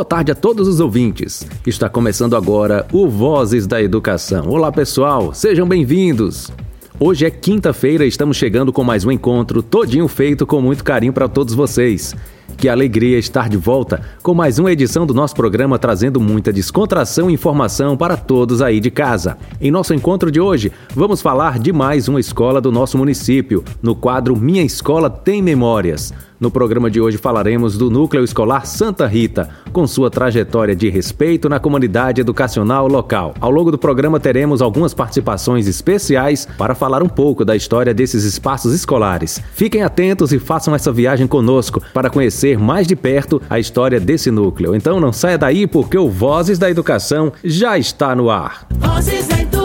Boa tarde a todos os ouvintes. Está começando agora o Vozes da Educação. Olá, pessoal, sejam bem-vindos. Hoje é quinta-feira e estamos chegando com mais um encontro todinho feito com muito carinho para todos vocês. Que alegria estar de volta com mais uma edição do nosso programa trazendo muita descontração e informação para todos aí de casa. Em nosso encontro de hoje, vamos falar de mais uma escola do nosso município, no quadro Minha Escola Tem Memórias. No programa de hoje falaremos do Núcleo Escolar Santa Rita, com sua trajetória de respeito na comunidade educacional local. Ao longo do programa teremos algumas participações especiais para falar um pouco da história desses espaços escolares. Fiquem atentos e façam essa viagem conosco para conhecer mais de perto a história desse núcleo. Então não saia daí porque o Vozes da Educação já está no ar. Vozes da Educação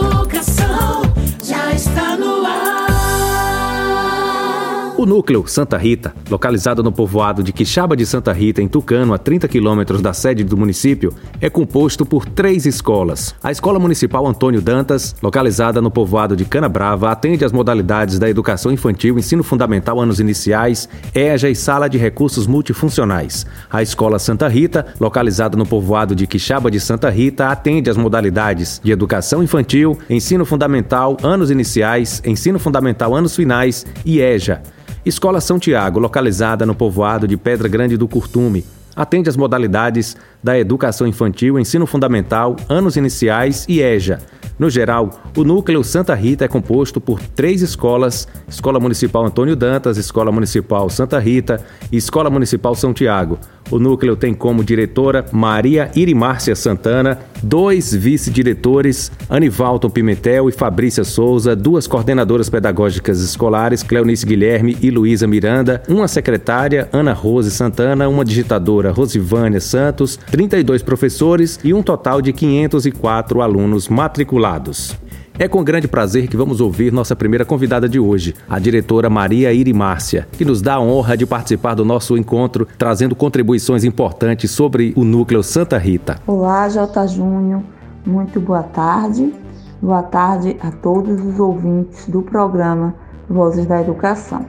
o núcleo Santa Rita, localizado no povoado de Quixaba de Santa Rita, em Tucano, a 30 quilômetros da sede do município, é composto por três escolas. A Escola Municipal Antônio Dantas, localizada no povoado de Canabrava, atende às modalidades da educação infantil, ensino fundamental, anos iniciais, EJA e sala de recursos multifuncionais. A Escola Santa Rita, localizada no povoado de Quixaba de Santa Rita, atende às modalidades de educação infantil, ensino fundamental, anos iniciais, ensino fundamental, anos finais e EJA. Escola São Tiago, localizada no povoado de Pedra Grande do Curtume, atende às modalidades da educação infantil, ensino fundamental, anos iniciais e EJA. No geral, o núcleo Santa Rita é composto por três escolas: Escola Municipal Antônio Dantas, Escola Municipal Santa Rita e Escola Municipal São Tiago. O núcleo tem como diretora Maria Irimárcia Santana, dois vice-diretores, Anivalton Pimentel e Fabrícia Souza, duas coordenadoras pedagógicas escolares, Cleonice Guilherme e Luísa Miranda, uma secretária, Ana Rose Santana, uma digitadora, Rosivânia Santos, 32 professores e um total de 504 alunos matriculados. É com grande prazer que vamos ouvir nossa primeira convidada de hoje, a diretora Maria Irimárcia, que nos dá a honra de participar do nosso encontro, trazendo contribuições importantes sobre o núcleo Santa Rita. Olá, J. Júnior, muito boa tarde. Boa tarde a todos os ouvintes do programa Vozes da Educação.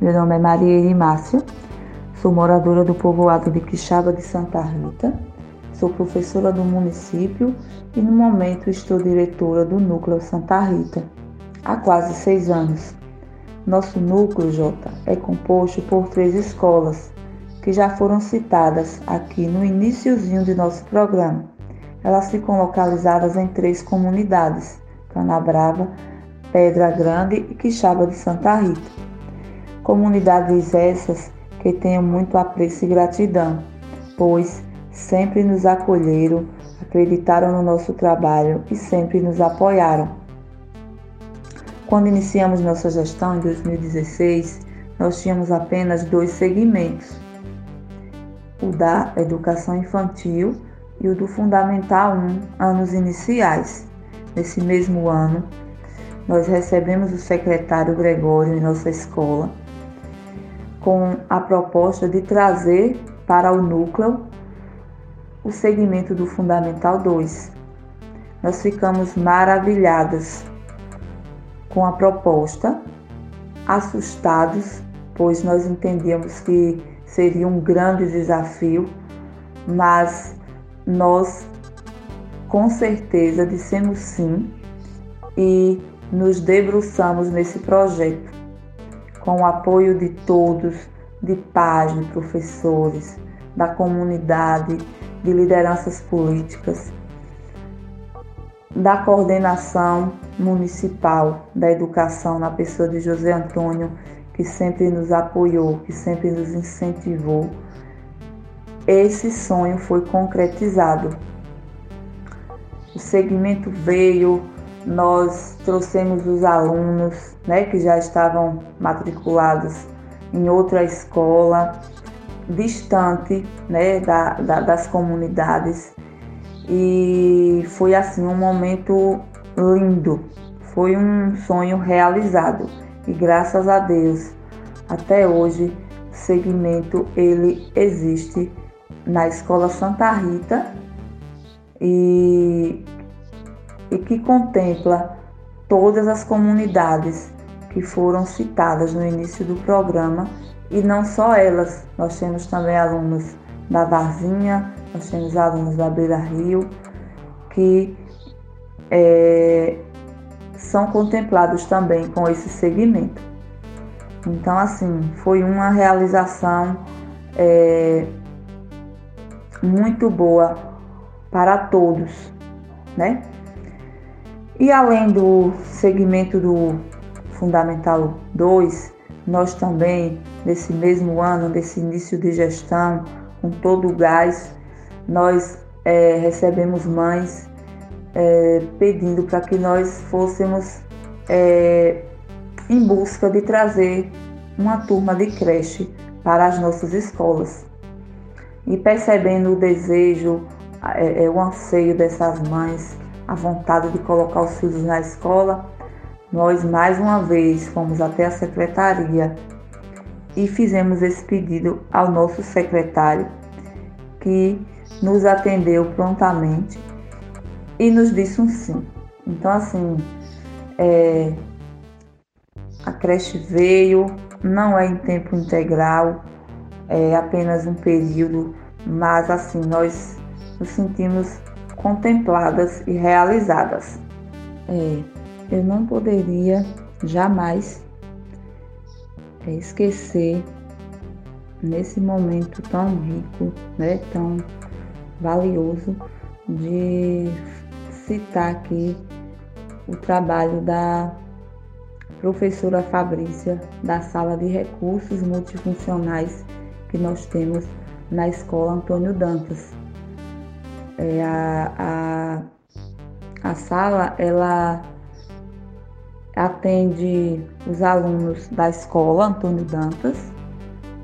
Meu nome é Maria Irimárcia, sou moradora do povoado de Quixaba de Santa Rita Sou professora do município e no momento estou diretora do Núcleo Santa Rita, há quase seis anos. Nosso núcleo, J, é composto por três escolas, que já foram citadas aqui no iníciozinho de nosso programa. Elas ficam localizadas em três comunidades, Canabrava, Pedra Grande e Quixaba de Santa Rita. Comunidades essas que tenho muito apreço e gratidão, pois sempre nos acolheram, acreditaram no nosso trabalho e sempre nos apoiaram. Quando iniciamos nossa gestão em 2016, nós tínhamos apenas dois segmentos: o da educação infantil e o do Fundamental 1, anos iniciais. Nesse mesmo ano, nós recebemos o secretário Gregório em nossa escola com a proposta de trazer para o núcleo o segmento do Fundamental 2. Nós ficamos maravilhadas com a proposta, assustados, pois nós entendíamos que seria um grande desafio, mas nós com certeza dissemos sim e nos debruçamos nesse projeto com o apoio de todos, de pais, de professores, da comunidade, de lideranças políticas, da coordenação municipal da educação na pessoa de José Antônio, que sempre nos apoiou, que sempre nos incentivou. Esse sonho foi concretizado. O segmento veio, nós trouxemos os alunos né, que já estavam matriculados em outra escola, distante né, da, da, das comunidades. E foi assim um momento lindo, foi um sonho realizado. E graças a Deus até hoje o segmento ele existe na Escola Santa Rita e, e que contempla todas as comunidades que foram citadas no início do programa e não só elas, nós temos também alunos da Varzinha, nós temos alunos da Beira Rio, que é, são contemplados também com esse segmento. Então, assim, foi uma realização é, muito boa para todos, né? E além do segmento do Fundamental 2, nós também, nesse mesmo ano, nesse início de gestão, com todo o gás, nós é, recebemos mães é, pedindo para que nós fôssemos é, em busca de trazer uma turma de creche para as nossas escolas. E percebendo o desejo, é, é, o anseio dessas mães, a vontade de colocar os filhos na escola, nós mais uma vez fomos até a secretaria e fizemos esse pedido ao nosso secretário, que nos atendeu prontamente e nos disse um sim. Então, assim, é, a creche veio, não é em tempo integral, é apenas um período, mas assim, nós nos sentimos contempladas e realizadas. É, eu não poderia jamais é, esquecer nesse momento tão rico, né, tão valioso, de citar aqui o trabalho da professora Fabrícia da sala de recursos multifuncionais que nós temos na escola Antônio Dantas. É, a, a, a sala ela atende os alunos da escola Antônio Dantas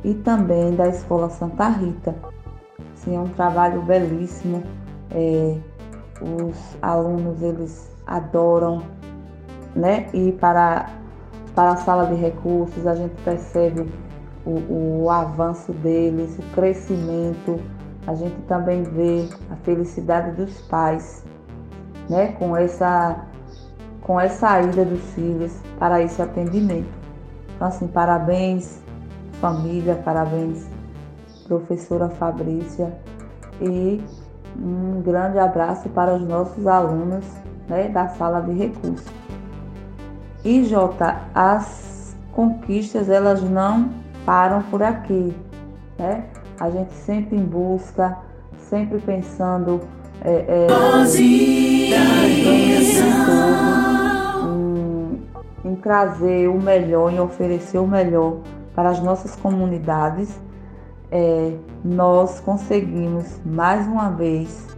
e também da escola Santa Rita. Sim, é um trabalho belíssimo. É, os alunos eles adoram né, ir para, para a sala de recursos, a gente percebe o, o avanço deles, o crescimento, a gente também vê a felicidade dos pais né, com, essa, com essa ida dos filhos para esse atendimento. Então, assim, parabéns, família, parabéns, professora Fabrícia, e um grande abraço para os nossos alunos né, da sala de recursos. E Jota, as conquistas elas não param por aqui, né? A gente sempre em busca, sempre pensando é, é, em, em trazer o melhor, em oferecer o melhor para as nossas comunidades é, nós conseguimos mais uma vez,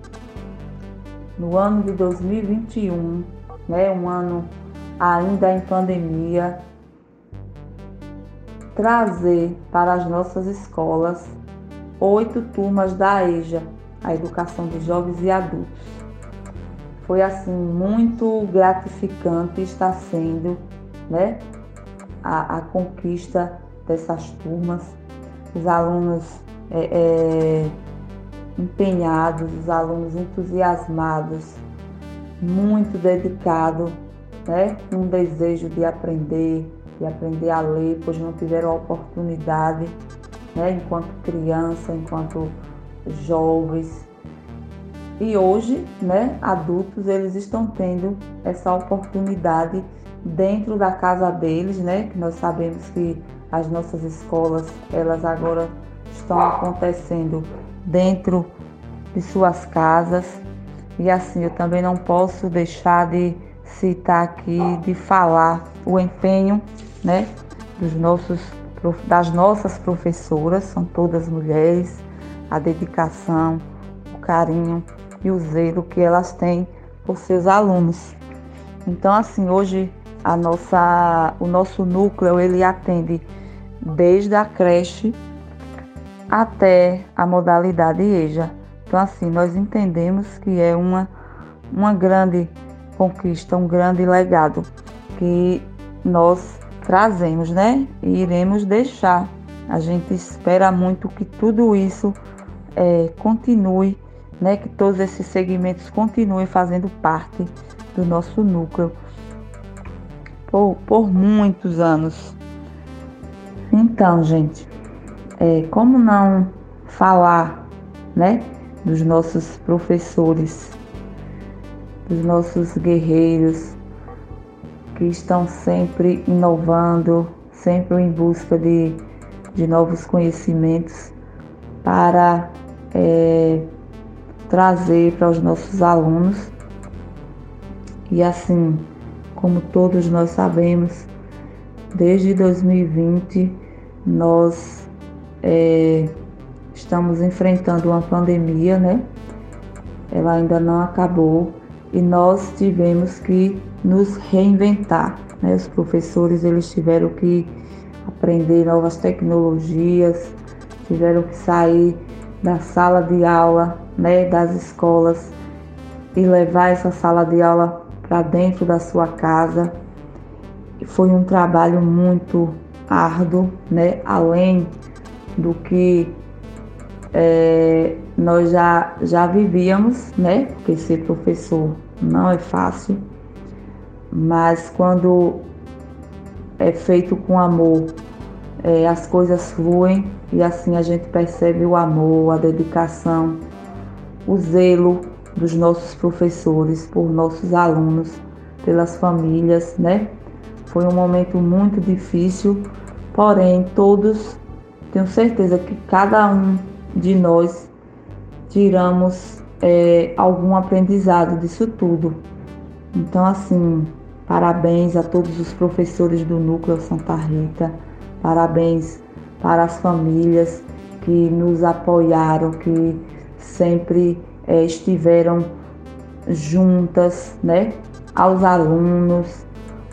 no ano de 2021, né, um ano ainda em pandemia, trazer para as nossas escolas oito turmas da EJA, a Educação de Jovens e Adultos. Foi assim muito gratificante está sendo, né, a, a conquista dessas turmas os alunos é, é, empenhados, os alunos entusiasmados, muito dedicados, né? um desejo de aprender, de aprender a ler, pois não tiveram a oportunidade, né? enquanto criança, enquanto jovens. E hoje, né, adultos, eles estão tendo essa oportunidade dentro da casa deles, né, que nós sabemos que as nossas escolas, elas agora estão acontecendo dentro de suas casas. E assim, eu também não posso deixar de citar aqui, de falar o empenho, né, dos nossos das nossas professoras, são todas mulheres, a dedicação, o carinho e o zelo que elas têm por seus alunos. Então, assim, hoje a nossa, o nosso núcleo ele atende desde a creche até a modalidade EJA. Então, assim, nós entendemos que é uma, uma grande conquista, um grande legado que nós trazemos, né? E iremos deixar. A gente espera muito que tudo isso é, continue, né? Que todos esses segmentos continuem fazendo parte do nosso núcleo por, por muitos anos. Então, gente, é, como não falar né, dos nossos professores, dos nossos guerreiros que estão sempre inovando, sempre em busca de, de novos conhecimentos para é, trazer para os nossos alunos. E assim, como todos nós sabemos, desde 2020 nós é, estamos enfrentando uma pandemia, né? Ela ainda não acabou e nós tivemos que nos reinventar. Né? Os professores eles tiveram que aprender novas tecnologias, tiveram que sair da sala de aula, né, das escolas e levar essa sala de aula para dentro da sua casa. Foi um trabalho muito árduo, né, além do que é, nós já, já vivíamos, né? Porque ser professor não é fácil, mas quando é feito com amor, é, as coisas fluem e assim a gente percebe o amor, a dedicação, o zelo dos nossos professores por nossos alunos, pelas famílias, né? Foi um momento muito difícil, porém todos tenho certeza que cada um de nós tiramos é, algum aprendizado disso tudo. Então, assim, parabéns a todos os professores do Núcleo Santa Rita, parabéns para as famílias que nos apoiaram, que sempre é, estiveram juntas, né? Aos alunos,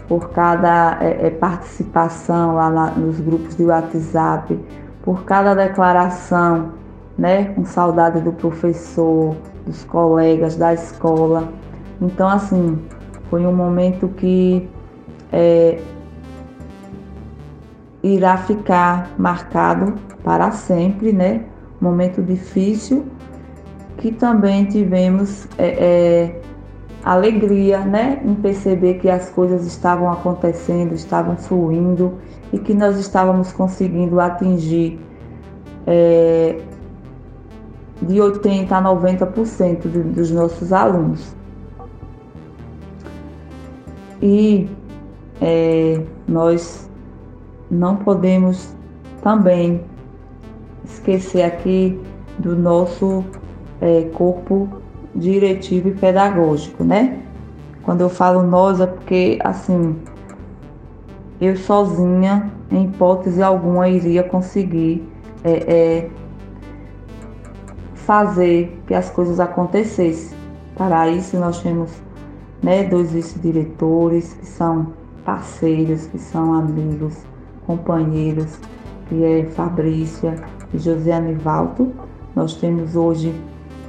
por cada é, participação lá na, nos grupos de WhatsApp, por cada declaração né, com saudade do professor, dos colegas da escola. Então, assim, foi um momento que é, irá ficar marcado para sempre, né? Momento difícil que também tivemos é, é, alegria, né, em perceber que as coisas estavam acontecendo, estavam fluindo e que nós estávamos conseguindo atingir é, de 80% a 90% de, dos nossos alunos. E é, nós não podemos também esquecer aqui do nosso é, corpo diretivo e pedagógico, né? Quando eu falo nós é porque, assim, eu sozinha, em hipótese alguma, iria conseguir é, é, fazer que as coisas acontecessem. Para isso, nós temos né, dois vice-diretores que são parceiros, que são amigos, companheiros, que é Fabrícia e José Anivaldo. Nós temos hoje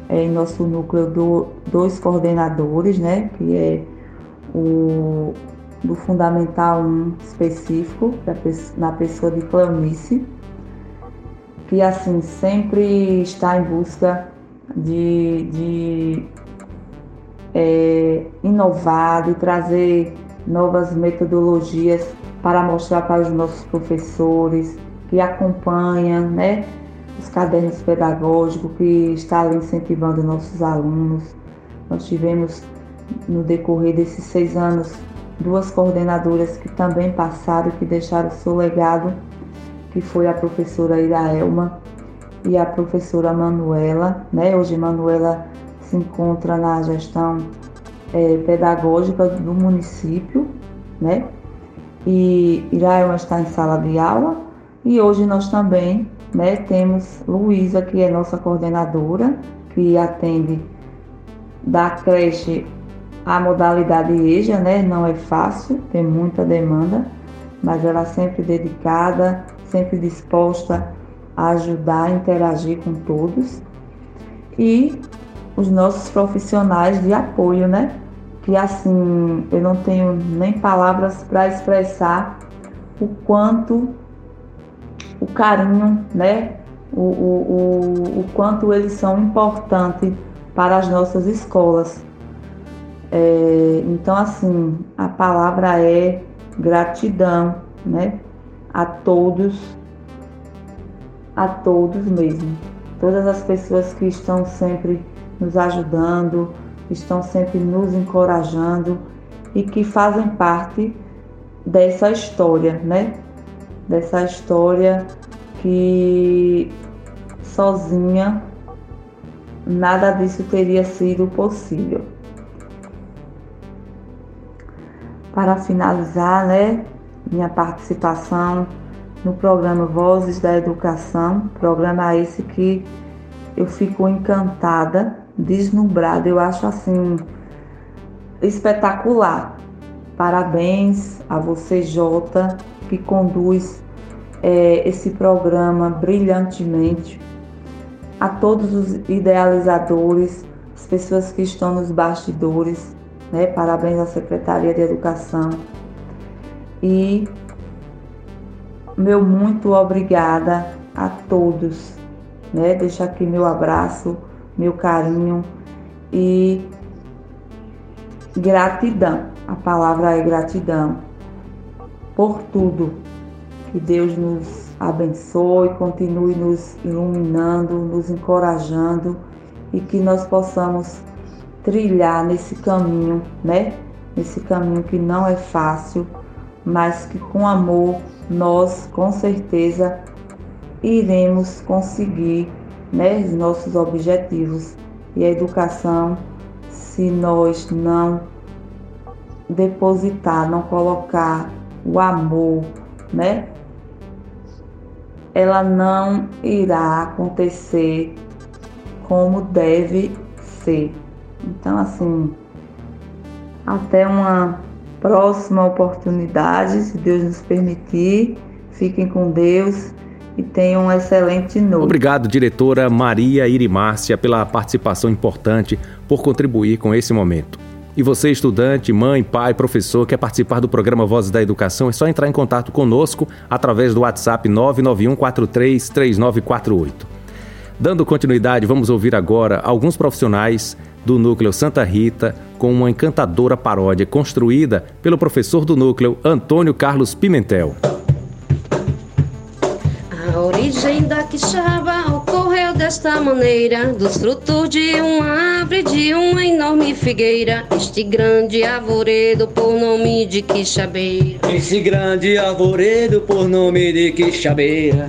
é, em nosso núcleo do, dois coordenadores, né, que é o do Fundamental 1 específico, na pessoa de Cleonice, que assim sempre está em busca de, de é, inovar, de trazer novas metodologias para mostrar para os nossos professores, que acompanha né, os cadernos pedagógicos, que ali incentivando nossos alunos. Nós tivemos no decorrer desses seis anos duas coordenadoras que também passaram, que deixaram seu legado que foi a professora Iraelma e a professora Manuela. Né? Hoje Manuela se encontra na gestão é, pedagógica do município, né? E Iraelma está em sala de aula e hoje nós também, né, temos Luísa, que é nossa coordenadora, que atende da creche a modalidade EJA, né? Não é fácil, tem muita demanda, mas ela sempre dedicada, sempre disposta a ajudar, a interagir com todos. E os nossos profissionais de apoio, né? Que assim, eu não tenho nem palavras para expressar o quanto o carinho, né? O, o, o, o quanto eles são importantes para as nossas escolas. É, então, assim, a palavra é gratidão, né? a todos, a todos mesmo. todas as pessoas que estão sempre nos ajudando, estão sempre nos encorajando e que fazem parte dessa história, né? Dessa história que sozinha nada disso teria sido possível. Para finalizar, né, minha participação no programa Vozes da Educação, programa esse que eu fico encantada, deslumbrada, eu acho assim espetacular. Parabéns a você, Jota, que conduz é, esse programa brilhantemente. A todos os idealizadores, as pessoas que estão nos bastidores, né? Parabéns à Secretaria de Educação. E meu muito obrigada a todos, né? Deixo aqui meu abraço, meu carinho e gratidão. A palavra é gratidão por tudo. Que Deus nos abençoe, continue nos iluminando, nos encorajando e que nós possamos trilhar nesse caminho, né? Nesse caminho que não é fácil, mas que com amor nós com certeza iremos conseguir né, os nossos objetivos. E a educação, se nós não depositar, não colocar o amor, né? Ela não irá acontecer como deve ser. Então, assim, até uma próxima oportunidade, se Deus nos permitir. Fiquem com Deus e tenham um excelente noite. Obrigado, diretora Maria Irimácia, pela participação importante, por contribuir com esse momento. E você, estudante, mãe, pai, professor, quer participar do programa Vozes da Educação, é só entrar em contato conosco através do WhatsApp 991 43 3948. Dando continuidade, vamos ouvir agora alguns profissionais do Núcleo Santa Rita com uma encantadora paródia construída pelo professor do núcleo Antônio Carlos Pimentel. Origem da quixaba ocorreu desta maneira Dos frutos de uma árvore, de uma enorme figueira Este grande arvoredo por nome de quixabeira. Esse grande arvoredo por nome de quixabeira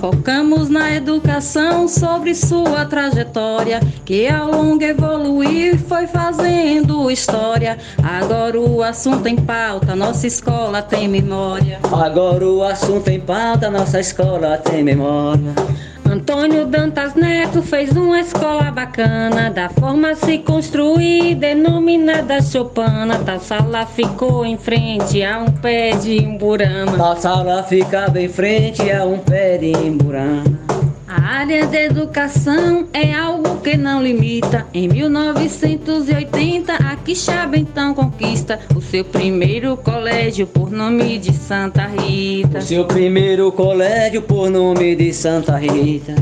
Focamos na educação sobre sua trajetória, que ao longo evoluir foi fazendo história. Agora o assunto em pauta, nossa escola tem memória. Agora o assunto em pauta, nossa escola tem memória. Antônio Dantas Neto fez uma escola bacana, da forma se construir, denominada Chopana. Tal sala ficou em frente a um pé de imburana. Tal sala ficava em frente a um pé de. A área de educação é algo que não limita. Em 1980, a Quixaba então conquista o seu primeiro colégio por nome de Santa Rita. O seu primeiro colégio por nome de Santa Rita.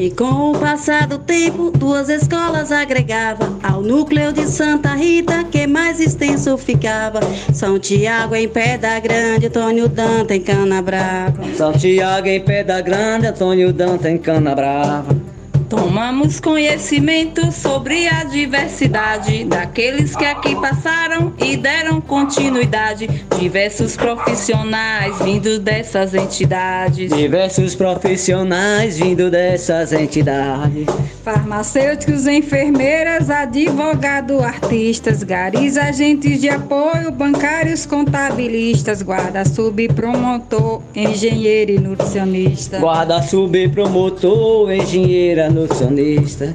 E com o passar do tempo, duas escolas agregava ao núcleo de Santa Rita, que mais extenso ficava. São Tiago em Pedra Grande, Antônio Danta em Cana Brava. São Tiago em Pedra Grande, Antônio Danta em Cana Brava. Tomamos conhecimento sobre a diversidade daqueles que aqui passaram e deram continuidade. Diversos profissionais vindo dessas entidades. Diversos profissionais vindo dessas entidades. Farmacêuticos, enfermeiras, advogado, artistas, garis, agentes de apoio, bancários, contabilistas, guarda subpromotor, engenheiro e nutricionista. Guarda subpromotor, engenheira, nutricionista nutricionista.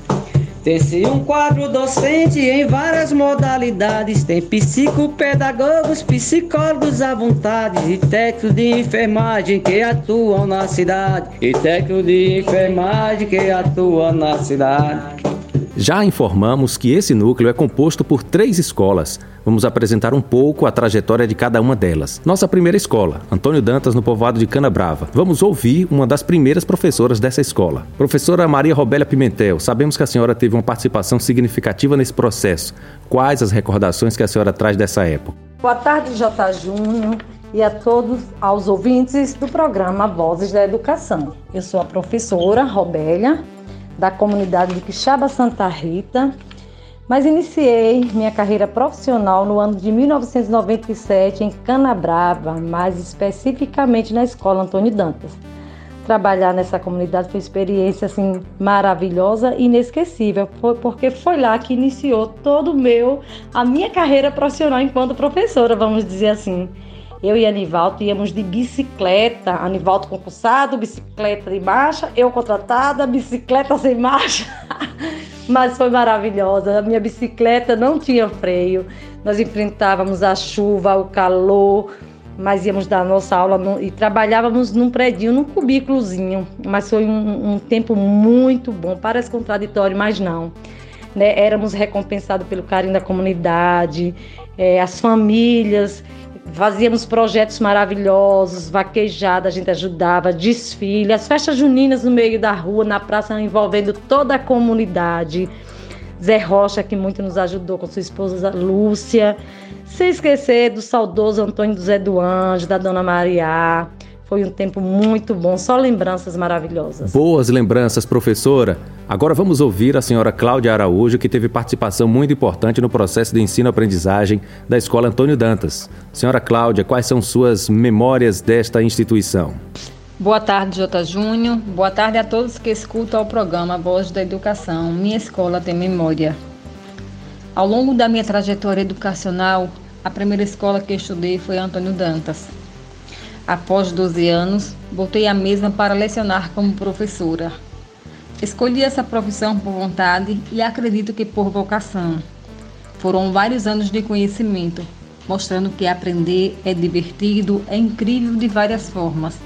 Tem-se um quadro docente em várias modalidades. Tem psicopedagogos, psicólogos à vontade e técnicos de enfermagem que atuam na cidade. E técnicos de enfermagem que atuam na cidade. Já informamos que esse núcleo é composto por três escolas. Vamos apresentar um pouco a trajetória de cada uma delas. Nossa primeira escola, Antônio Dantas, no povoado de Cana Brava. Vamos ouvir uma das primeiras professoras dessa escola. Professora Maria Robélia Pimentel, sabemos que a senhora teve uma participação significativa nesse processo. Quais as recordações que a senhora traz dessa época? Boa tarde, J. Júnior e a todos aos ouvintes do programa Vozes da Educação. Eu sou a professora Robélia, da comunidade de Quixaba Santa Rita, mas iniciei minha carreira profissional no ano de 1997 em Canabrava, mais especificamente na Escola Antônio Dantas. Trabalhar nessa comunidade foi uma experiência assim maravilhosa e inesquecível, porque foi lá que iniciou todo o meu a minha carreira profissional enquanto professora, vamos dizer assim. Eu e Anivaldo íamos de bicicleta, Anivaldo concursado, bicicleta de marcha, eu contratada, bicicleta sem marcha. Mas foi maravilhosa. A minha bicicleta não tinha freio. Nós enfrentávamos a chuva, o calor, mas íamos dar nossa aula no, e trabalhávamos num prédio, num cubículozinho. Mas foi um, um tempo muito bom. Parece contraditório, mas não. Né? Éramos recompensados pelo carinho da comunidade, é, as famílias fazíamos projetos maravilhosos, vaquejada, a gente ajudava, desfile, as festas juninas no meio da rua, na praça, envolvendo toda a comunidade. Zé Rocha, que muito nos ajudou com sua esposa Lúcia. Sem esquecer do saudoso Antônio José do Anjo, da Dona Maria. Foi um tempo muito bom, só lembranças maravilhosas. Boas lembranças, professora. Agora vamos ouvir a senhora Cláudia Araújo, que teve participação muito importante no processo de ensino-aprendizagem da Escola Antônio Dantas. Senhora Cláudia, quais são suas memórias desta instituição? Boa tarde, Jota Júnior. Boa tarde a todos que escutam o programa Voz da Educação. Minha escola tem memória. Ao longo da minha trajetória educacional, a primeira escola que estudei foi Antônio Dantas. Após 12 anos, voltei à mesma para lecionar como professora. Escolhi essa profissão por vontade e acredito que por vocação. Foram vários anos de conhecimento, mostrando que aprender é divertido, é incrível de várias formas.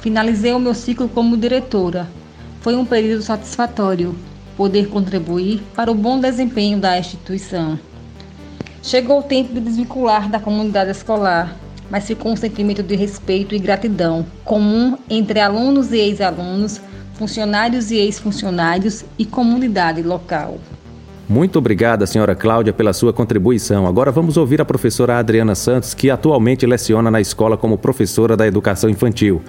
Finalizei o meu ciclo como diretora. Foi um período satisfatório poder contribuir para o bom desempenho da instituição. Chegou o tempo de desvincular da comunidade escolar mas ficou um sentimento de respeito e gratidão comum entre alunos e ex-alunos, funcionários e ex-funcionários e comunidade local. Muito obrigada, senhora Cláudia, pela sua contribuição. Agora vamos ouvir a professora Adriana Santos, que atualmente leciona na escola como professora da educação infantil.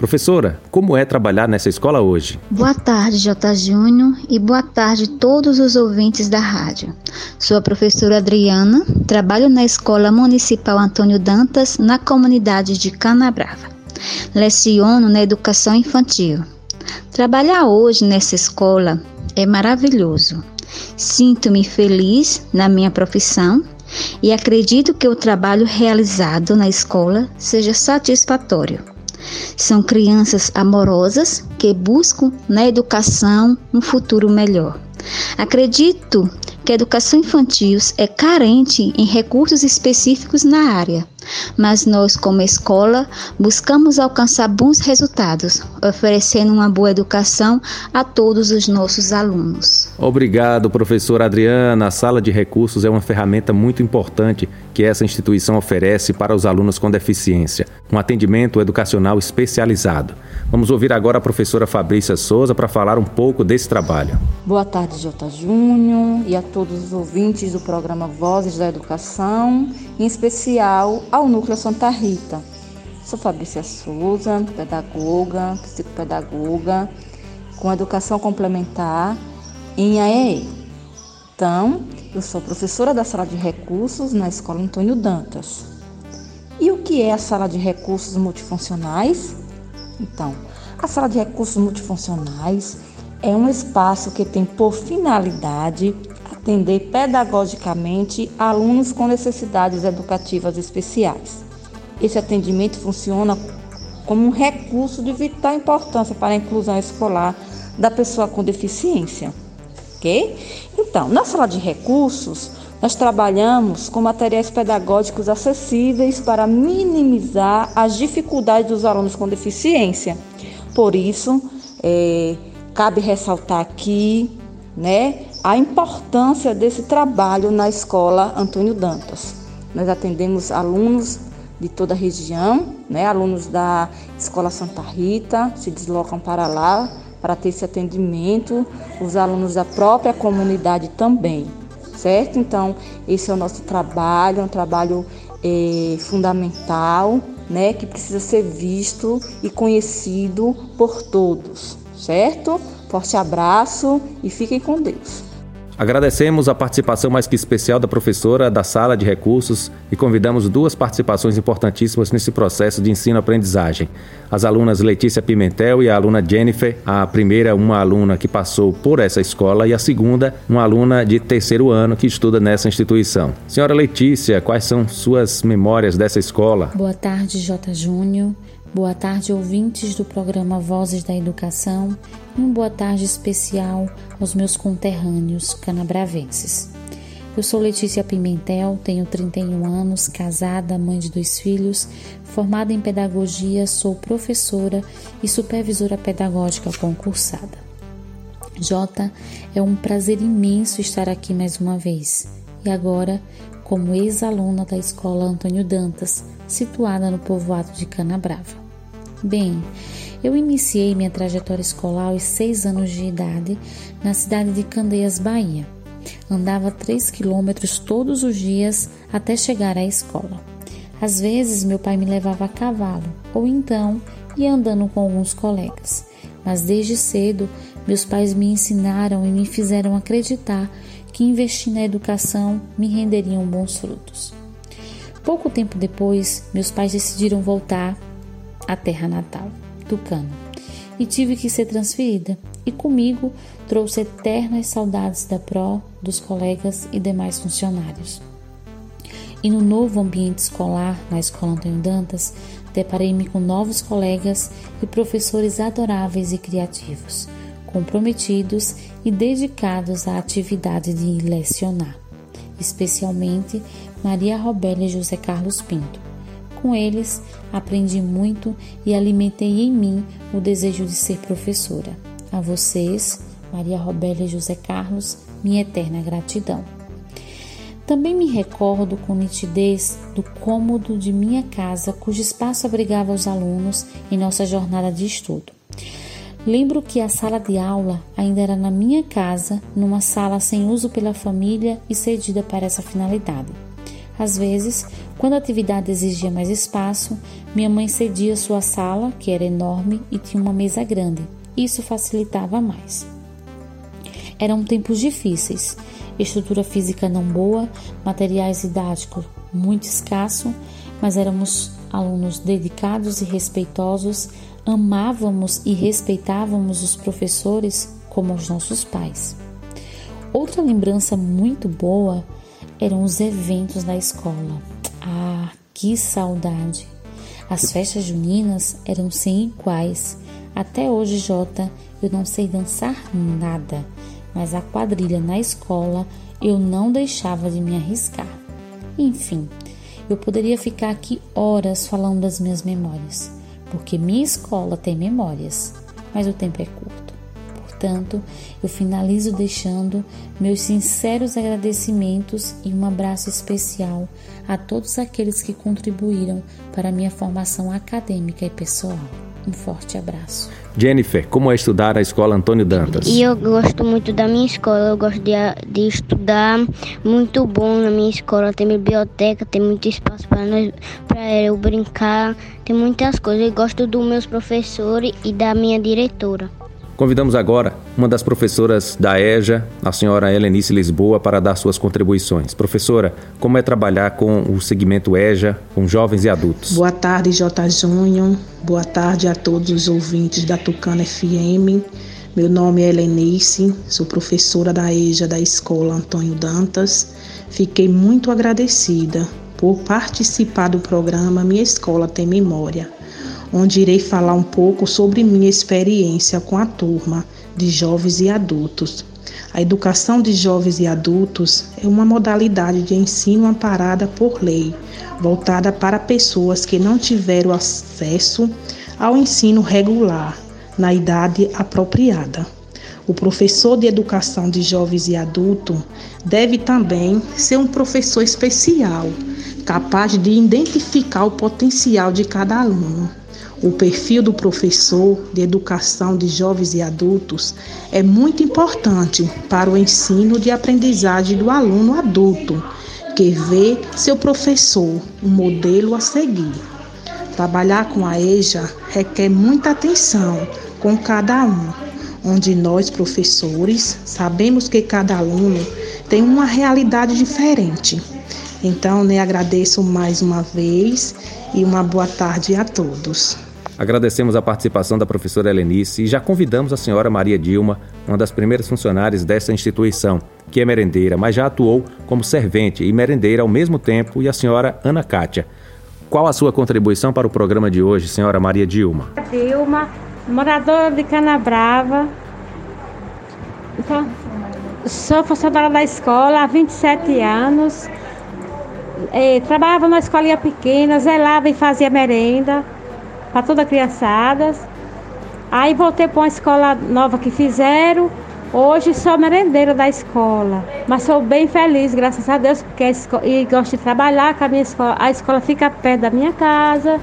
Professora, como é trabalhar nessa escola hoje? Boa tarde, J. Júnior, e boa tarde a todos os ouvintes da rádio. Sou a professora Adriana, trabalho na Escola Municipal Antônio Dantas, na comunidade de Canabrava. Leciono na educação infantil. Trabalhar hoje nessa escola é maravilhoso. Sinto-me feliz na minha profissão e acredito que o trabalho realizado na escola seja satisfatório. São crianças amorosas que buscam na educação um futuro melhor. Acredito que a educação infantil é carente em recursos específicos na área, mas nós, como escola, buscamos alcançar bons resultados, oferecendo uma boa educação a todos os nossos alunos. Obrigado, professora Adriana. A sala de recursos é uma ferramenta muito importante que essa instituição oferece para os alunos com deficiência, um atendimento educacional especializado. Vamos ouvir agora a professora Fabrícia Souza para falar um pouco desse trabalho. Boa tarde, Jota Júnior, e a todos os ouvintes do programa Vozes da Educação, em especial ao Núcleo Santa Rita. Sou Fabrícia Souza, pedagoga, psicopedagoga, com educação complementar em AEE. Então, eu sou professora da sala de recursos na Escola Antônio Dantas. E o que é a sala de recursos multifuncionais? Então, a sala de recursos multifuncionais é um espaço que tem por finalidade atender pedagogicamente alunos com necessidades educativas especiais. Esse atendimento funciona como um recurso de vital importância para a inclusão escolar da pessoa com deficiência. Ok? Então, na sala de recursos, nós trabalhamos com materiais pedagógicos acessíveis para minimizar as dificuldades dos alunos com deficiência. Por isso, é, cabe ressaltar aqui né, a importância desse trabalho na escola Antônio Dantas. Nós atendemos alunos de toda a região, né, alunos da Escola Santa Rita se deslocam para lá para ter esse atendimento, os alunos da própria comunidade também, certo? Então, esse é o nosso trabalho, é um trabalho é, fundamental, né, que precisa ser visto e conhecido por todos, certo? Forte abraço e fiquem com Deus. Agradecemos a participação mais que especial da professora da Sala de Recursos e convidamos duas participações importantíssimas nesse processo de ensino-aprendizagem. As alunas Letícia Pimentel e a aluna Jennifer, a primeira uma aluna que passou por essa escola e a segunda uma aluna de terceiro ano que estuda nessa instituição. Senhora Letícia, quais são suas memórias dessa escola? Boa tarde, J. Júnior. Boa tarde, ouvintes do programa Vozes da Educação, e uma boa tarde especial aos meus conterrâneos canabravenses. Eu sou Letícia Pimentel, tenho 31 anos, casada, mãe de dois filhos, formada em pedagogia, sou professora e supervisora pedagógica concursada. Jota, é um prazer imenso estar aqui mais uma vez e agora como ex-aluna da Escola Antônio Dantas, situada no povoado de Canabrava. Bem, eu iniciei minha trajetória escolar aos seis anos de idade na cidade de Candeias, Bahia. Andava três quilômetros todos os dias até chegar à escola. Às vezes meu pai me levava a cavalo, ou então ia andando com alguns colegas. Mas desde cedo meus pais me ensinaram e me fizeram acreditar que investir na educação me renderiam bons frutos. Pouco tempo depois, meus pais decidiram voltar à terra natal, Tucano, e tive que ser transferida. E comigo trouxe eternas saudades da PRO, dos colegas e demais funcionários. E no novo ambiente escolar, na Escola Antônio Dantas, deparei-me com novos colegas e professores adoráveis e criativos, comprometidos e dedicados à atividade de lecionar, especialmente Maria Robélia e José Carlos Pinto. Com eles, aprendi muito e alimentei em mim o desejo de ser professora. A vocês, Maria Robélia e José Carlos, minha eterna gratidão. Também me recordo com nitidez do cômodo de minha casa, cujo espaço abrigava os alunos em nossa jornada de estudo. Lembro que a sala de aula ainda era na minha casa, numa sala sem uso pela família e cedida para essa finalidade. Às vezes, quando a atividade exigia mais espaço, minha mãe cedia sua sala, que era enorme e tinha uma mesa grande. Isso facilitava mais. Eram tempos difíceis, estrutura física não boa, materiais didáticos muito escasso, mas éramos alunos dedicados e respeitosos amávamos e respeitávamos os professores como os nossos pais. Outra lembrança muito boa eram os eventos da escola. Ah, que saudade! As festas juninas eram sem iguais. Até hoje, Jota, eu não sei dançar nada, mas a quadrilha na escola eu não deixava de me arriscar. Enfim, eu poderia ficar aqui horas falando das minhas memórias porque minha escola tem memórias, mas o tempo é curto. Portanto, eu finalizo deixando meus sinceros agradecimentos e um abraço especial a todos aqueles que contribuíram para a minha formação acadêmica e pessoal. Um forte abraço. Jennifer, como é estudar na escola Antônio Dantas? E eu gosto muito da minha escola, eu gosto de, de estudar muito bom na minha escola. Tem biblioteca, tem muito espaço para eu brincar, tem muitas coisas. Eu gosto dos meus professores e da minha diretora. Convidamos agora uma das professoras da EJA, a senhora Helenice Lisboa, para dar suas contribuições. Professora, como é trabalhar com o segmento EJA, com jovens e adultos? Boa tarde, J. Júnior. Boa tarde a todos os ouvintes da Tucana FM. Meu nome é Helenice, sou professora da EJA da Escola Antônio Dantas. Fiquei muito agradecida por participar do programa Minha Escola Tem Memória onde irei falar um pouco sobre minha experiência com a turma de jovens e adultos. A educação de jovens e adultos é uma modalidade de ensino amparada por lei, voltada para pessoas que não tiveram acesso ao ensino regular na idade apropriada. O professor de educação de jovens e adultos deve também ser um professor especial, capaz de identificar o potencial de cada aluno o perfil do professor de educação de jovens e adultos é muito importante para o ensino de aprendizagem do aluno adulto, porque vê seu professor um modelo a seguir. Trabalhar com a EJA requer muita atenção com cada um, onde nós, professores, sabemos que cada aluno tem uma realidade diferente. Então, né, agradeço mais uma vez e uma boa tarde a todos. Agradecemos a participação da professora Helenice e já convidamos a senhora Maria Dilma, uma das primeiras funcionárias dessa instituição, que é merendeira, mas já atuou como servente e merendeira ao mesmo tempo, e a senhora Ana Cátia. Qual a sua contribuição para o programa de hoje, senhora Maria Dilma? Dilma, moradora de Canabrava. Sou, sou funcionária da escola há 27 anos. É, trabalhava numa escolinha pequena, zelava e fazia merenda para toda a criançada. Aí voltei para uma escola nova que fizeram. Hoje sou merendeira da escola, mas sou bem feliz, graças a Deus, porque escola, e gosto de trabalhar com a minha escola. A escola fica perto da minha casa.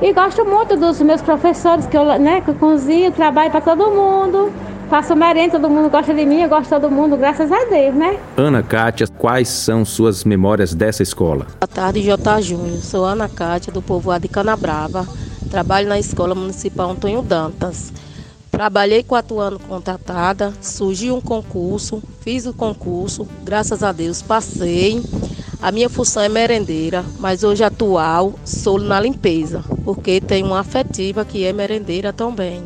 E gosto muito dos meus professores, que eu, né, que eu cozinho, trabalho para todo mundo. Faço merenda, todo mundo gosta de mim, eu gosto de todo mundo, graças a Deus, né? Ana Cátia, quais são suas memórias dessa escola? Boa tarde, J. Júnior. Sou Ana Cátia, do povoado de Canabrava. Trabalho na Escola Municipal Antônio Dantas. Trabalhei quatro anos contratada, surgiu um concurso, fiz o concurso, graças a Deus passei. A minha função é merendeira, mas hoje atual sou na limpeza, porque tenho uma afetiva que é merendeira também.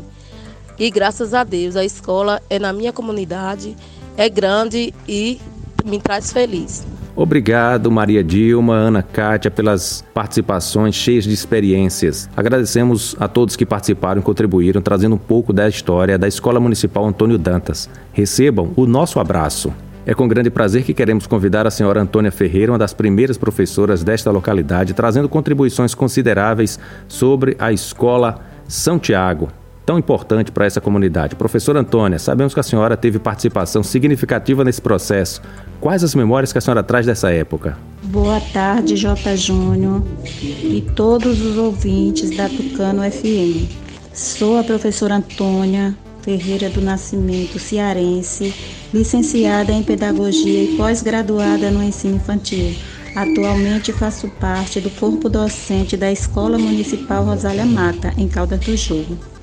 E graças a Deus a escola é na minha comunidade, é grande e me traz feliz. Obrigado, Maria Dilma, Ana Cátia, pelas participações cheias de experiências. Agradecemos a todos que participaram e contribuíram, trazendo um pouco da história da Escola Municipal Antônio Dantas. Recebam o nosso abraço. É com grande prazer que queremos convidar a senhora Antônia Ferreira, uma das primeiras professoras desta localidade, trazendo contribuições consideráveis sobre a Escola São Tiago, tão importante para essa comunidade. Professora Antônia, sabemos que a senhora teve participação significativa nesse processo. Quais as memórias que a senhora traz dessa época? Boa tarde, J. Júnior e todos os ouvintes da Tucano FM. Sou a professora Antônia Ferreira do Nascimento, cearense, licenciada em Pedagogia e pós-graduada no ensino infantil. Atualmente faço parte do corpo docente da Escola Municipal Rosália Mata, em Caldas do Jogo.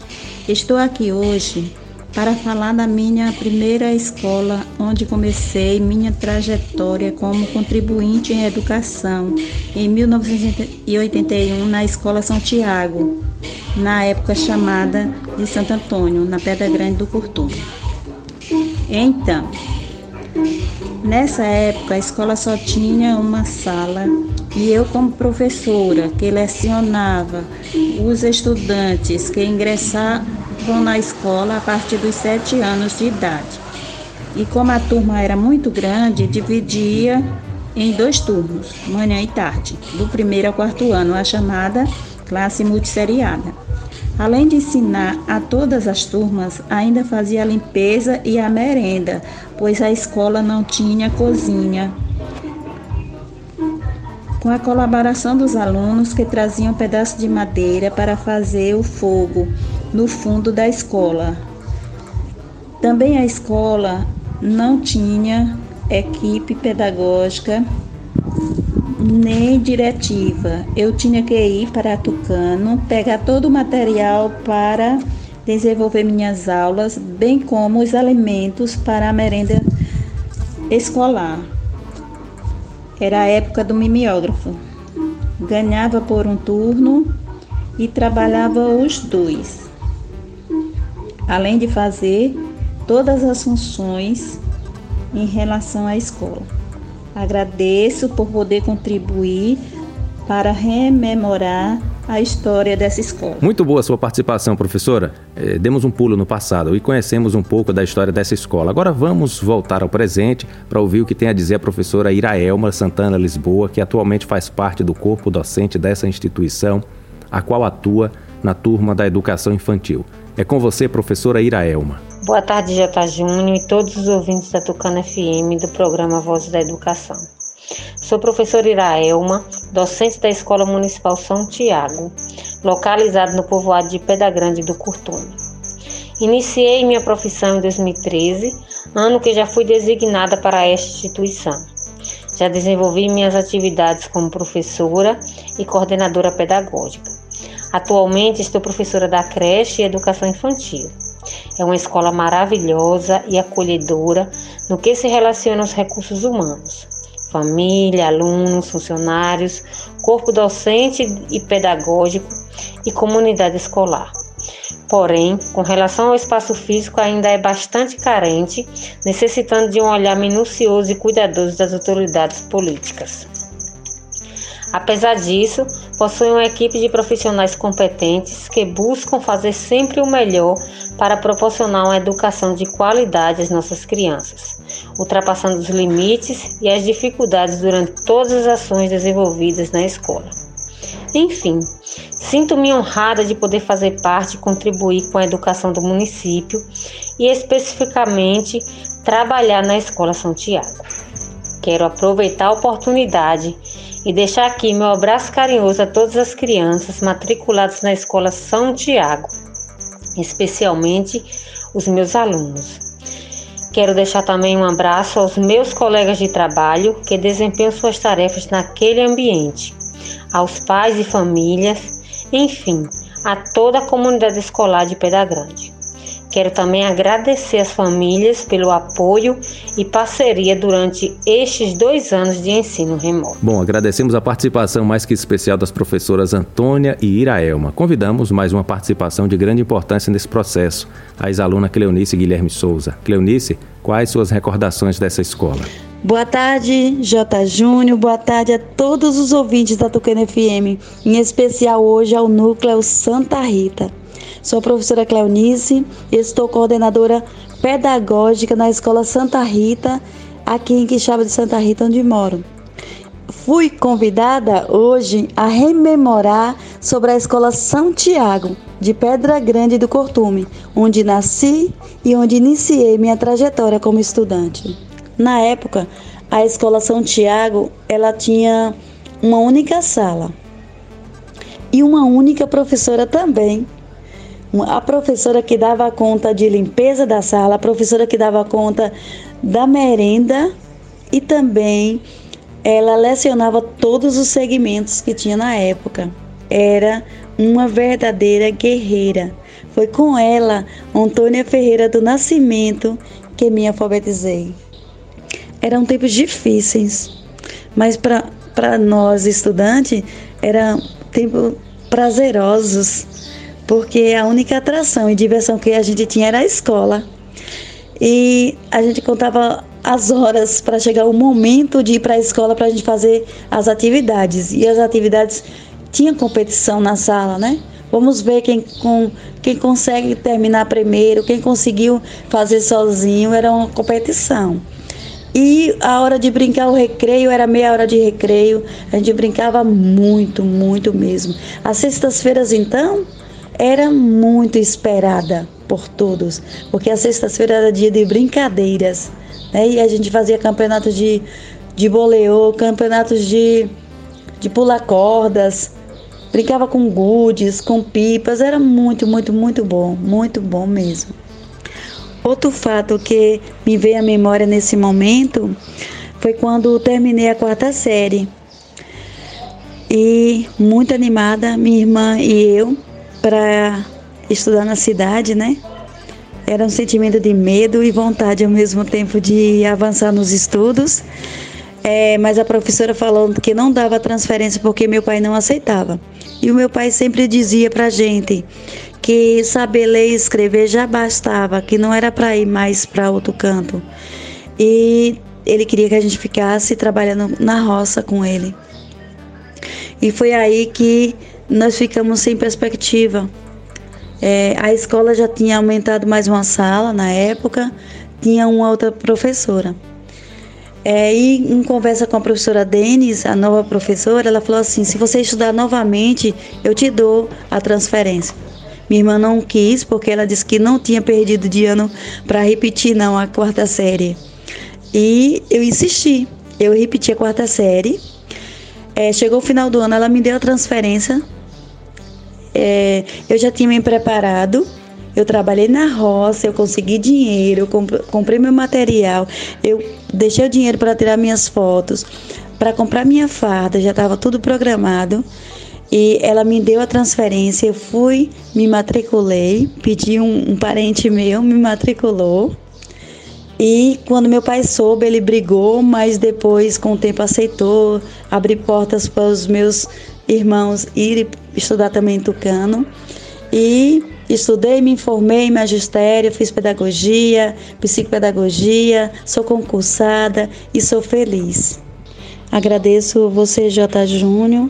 Estou aqui hoje para falar da minha primeira escola, onde comecei minha trajetória como contribuinte em educação, em 1981, na Escola São Tiago, na época chamada de Santo Antônio, na Pedra Grande do Curtume. Então, nessa época a escola só tinha uma sala e eu, como professora que lecionava os estudantes que ingressavam na escola a partir dos sete anos de idade. E como a turma era muito grande, dividia em dois turnos, manhã e tarde, do primeiro ao quarto ano, a chamada classe multisseriada. Além de ensinar a todas as turmas, ainda fazia a limpeza e a merenda, pois a escola não tinha cozinha com a colaboração dos alunos que traziam um pedaço de madeira para fazer o fogo no fundo da escola. Também a escola não tinha equipe pedagógica nem diretiva. Eu tinha que ir para Tucano, pegar todo o material para desenvolver minhas aulas, bem como os alimentos para a merenda escolar. Era a época do mimeógrafo. Ganhava por um turno e trabalhava os dois. Além de fazer todas as funções em relação à escola. Agradeço por poder contribuir para rememorar a história dessa escola. Muito boa a sua participação, professora. É, demos um pulo no passado e conhecemos um pouco da história dessa escola. Agora vamos voltar ao presente para ouvir o que tem a dizer a professora Iraelma Santana Lisboa, que atualmente faz parte do corpo docente dessa instituição, a qual atua na turma da educação infantil. É com você, professora Iraelma. Boa tarde, Jota Júnior e todos os ouvintes da Tucana FM do programa Voz da Educação. Sou professora Iraelma, docente da Escola Municipal São Tiago, localizado no povoado de Pedra Grande do Curtume. Iniciei minha profissão em 2013, ano que já fui designada para esta instituição. Já desenvolvi minhas atividades como professora e coordenadora pedagógica. Atualmente estou professora da creche e educação infantil. É uma escola maravilhosa e acolhedora no que se relaciona aos recursos humanos. Família, alunos, funcionários, corpo docente e pedagógico e comunidade escolar. Porém, com relação ao espaço físico, ainda é bastante carente, necessitando de um olhar minucioso e cuidadoso das autoridades políticas. Apesar disso, possui uma equipe de profissionais competentes que buscam fazer sempre o melhor para proporcionar uma educação de qualidade às nossas crianças, ultrapassando os limites e as dificuldades durante todas as ações desenvolvidas na escola. Enfim, sinto-me honrada de poder fazer parte e contribuir com a educação do município e especificamente trabalhar na Escola São Tiago. Quero aproveitar a oportunidade e deixar aqui meu abraço carinhoso a todas as crianças matriculadas na Escola São Tiago, especialmente os meus alunos. Quero deixar também um abraço aos meus colegas de trabalho que desempenham suas tarefas naquele ambiente aos pais e famílias, enfim, a toda a comunidade escolar de Pedra Grande. Quero também agradecer às famílias pelo apoio e parceria durante estes dois anos de ensino remoto. Bom, agradecemos a participação mais que especial das professoras Antônia e Iraelma. Convidamos mais uma participação de grande importância nesse processo, a ex-aluna Cleonice Guilherme Souza. Cleonice, quais suas recordações dessa escola? Boa tarde, J. Júnior. Boa tarde a todos os ouvintes da Tucana FM, em especial hoje ao Núcleo Santa Rita. Sou professora Cleonice e estou coordenadora pedagógica na Escola Santa Rita, aqui em Quixaba de Santa Rita, onde moro. Fui convidada hoje a rememorar sobre a Escola São Tiago, de Pedra Grande do Cortume, onde nasci e onde iniciei minha trajetória como estudante. Na época, a escola São Tiago, ela tinha uma única sala e uma única professora também. A professora que dava conta de limpeza da sala, a professora que dava conta da merenda e também ela lecionava todos os segmentos que tinha na época. Era uma verdadeira guerreira. Foi com ela, Antônia Ferreira do Nascimento, que me alfabetizei. Eram tempos difíceis, mas para nós estudantes eram tempos prazerosos, porque a única atração e diversão que a gente tinha era a escola. E a gente contava as horas para chegar o momento de ir para a escola para a gente fazer as atividades. E as atividades tinha competição na sala, né? Vamos ver quem, com, quem consegue terminar primeiro, quem conseguiu fazer sozinho, era uma competição. E a hora de brincar, o recreio era meia hora de recreio. A gente brincava muito, muito mesmo. As sextas-feiras, então, era muito esperada por todos, porque a sexta-feira era dia de brincadeiras. Né? E a gente fazia campeonatos de, de boleô, campeonatos de, de pular cordas, brincava com gudes, com pipas. Era muito, muito, muito bom, muito bom mesmo. Outro fato que me veio à memória nesse momento foi quando terminei a quarta série. E muito animada, minha irmã e eu, para estudar na cidade, né? Era um sentimento de medo e vontade ao mesmo tempo de avançar nos estudos. É, mas a professora falou que não dava transferência porque meu pai não aceitava. E o meu pai sempre dizia para gente que saber ler e escrever já bastava, que não era para ir mais para outro canto. E ele queria que a gente ficasse trabalhando na roça com ele. E foi aí que nós ficamos sem perspectiva. É, a escola já tinha aumentado mais uma sala na época, tinha uma outra professora. É, e em conversa com a professora Denis, a nova professora, ela falou assim: se você estudar novamente, eu te dou a transferência. Minha irmã não quis porque ela disse que não tinha perdido de ano para repetir não a quarta série. E eu insisti. Eu repeti a quarta série. É, chegou o final do ano, ela me deu a transferência. É, eu já tinha me preparado Eu trabalhei na roça, eu consegui dinheiro, eu comprei meu material, eu deixei o dinheiro para tirar minhas fotos, para comprar minha farda, já estava tudo programado. E ela me deu a transferência, eu fui, me matriculei, pedi um, um parente meu, me matriculou. E quando meu pai soube, ele brigou, mas depois, com o tempo, aceitou, abrir portas para os meus irmãos irem estudar também tucano. E estudei, me informei em magistério, fiz pedagogia, psicopedagogia, sou concursada e sou feliz. Agradeço você, J. Júnior,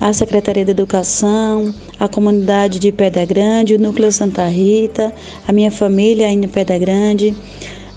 a Secretaria de Educação, a comunidade de Pedra Grande, o Núcleo Santa Rita, a minha família aí em Pedra Grande.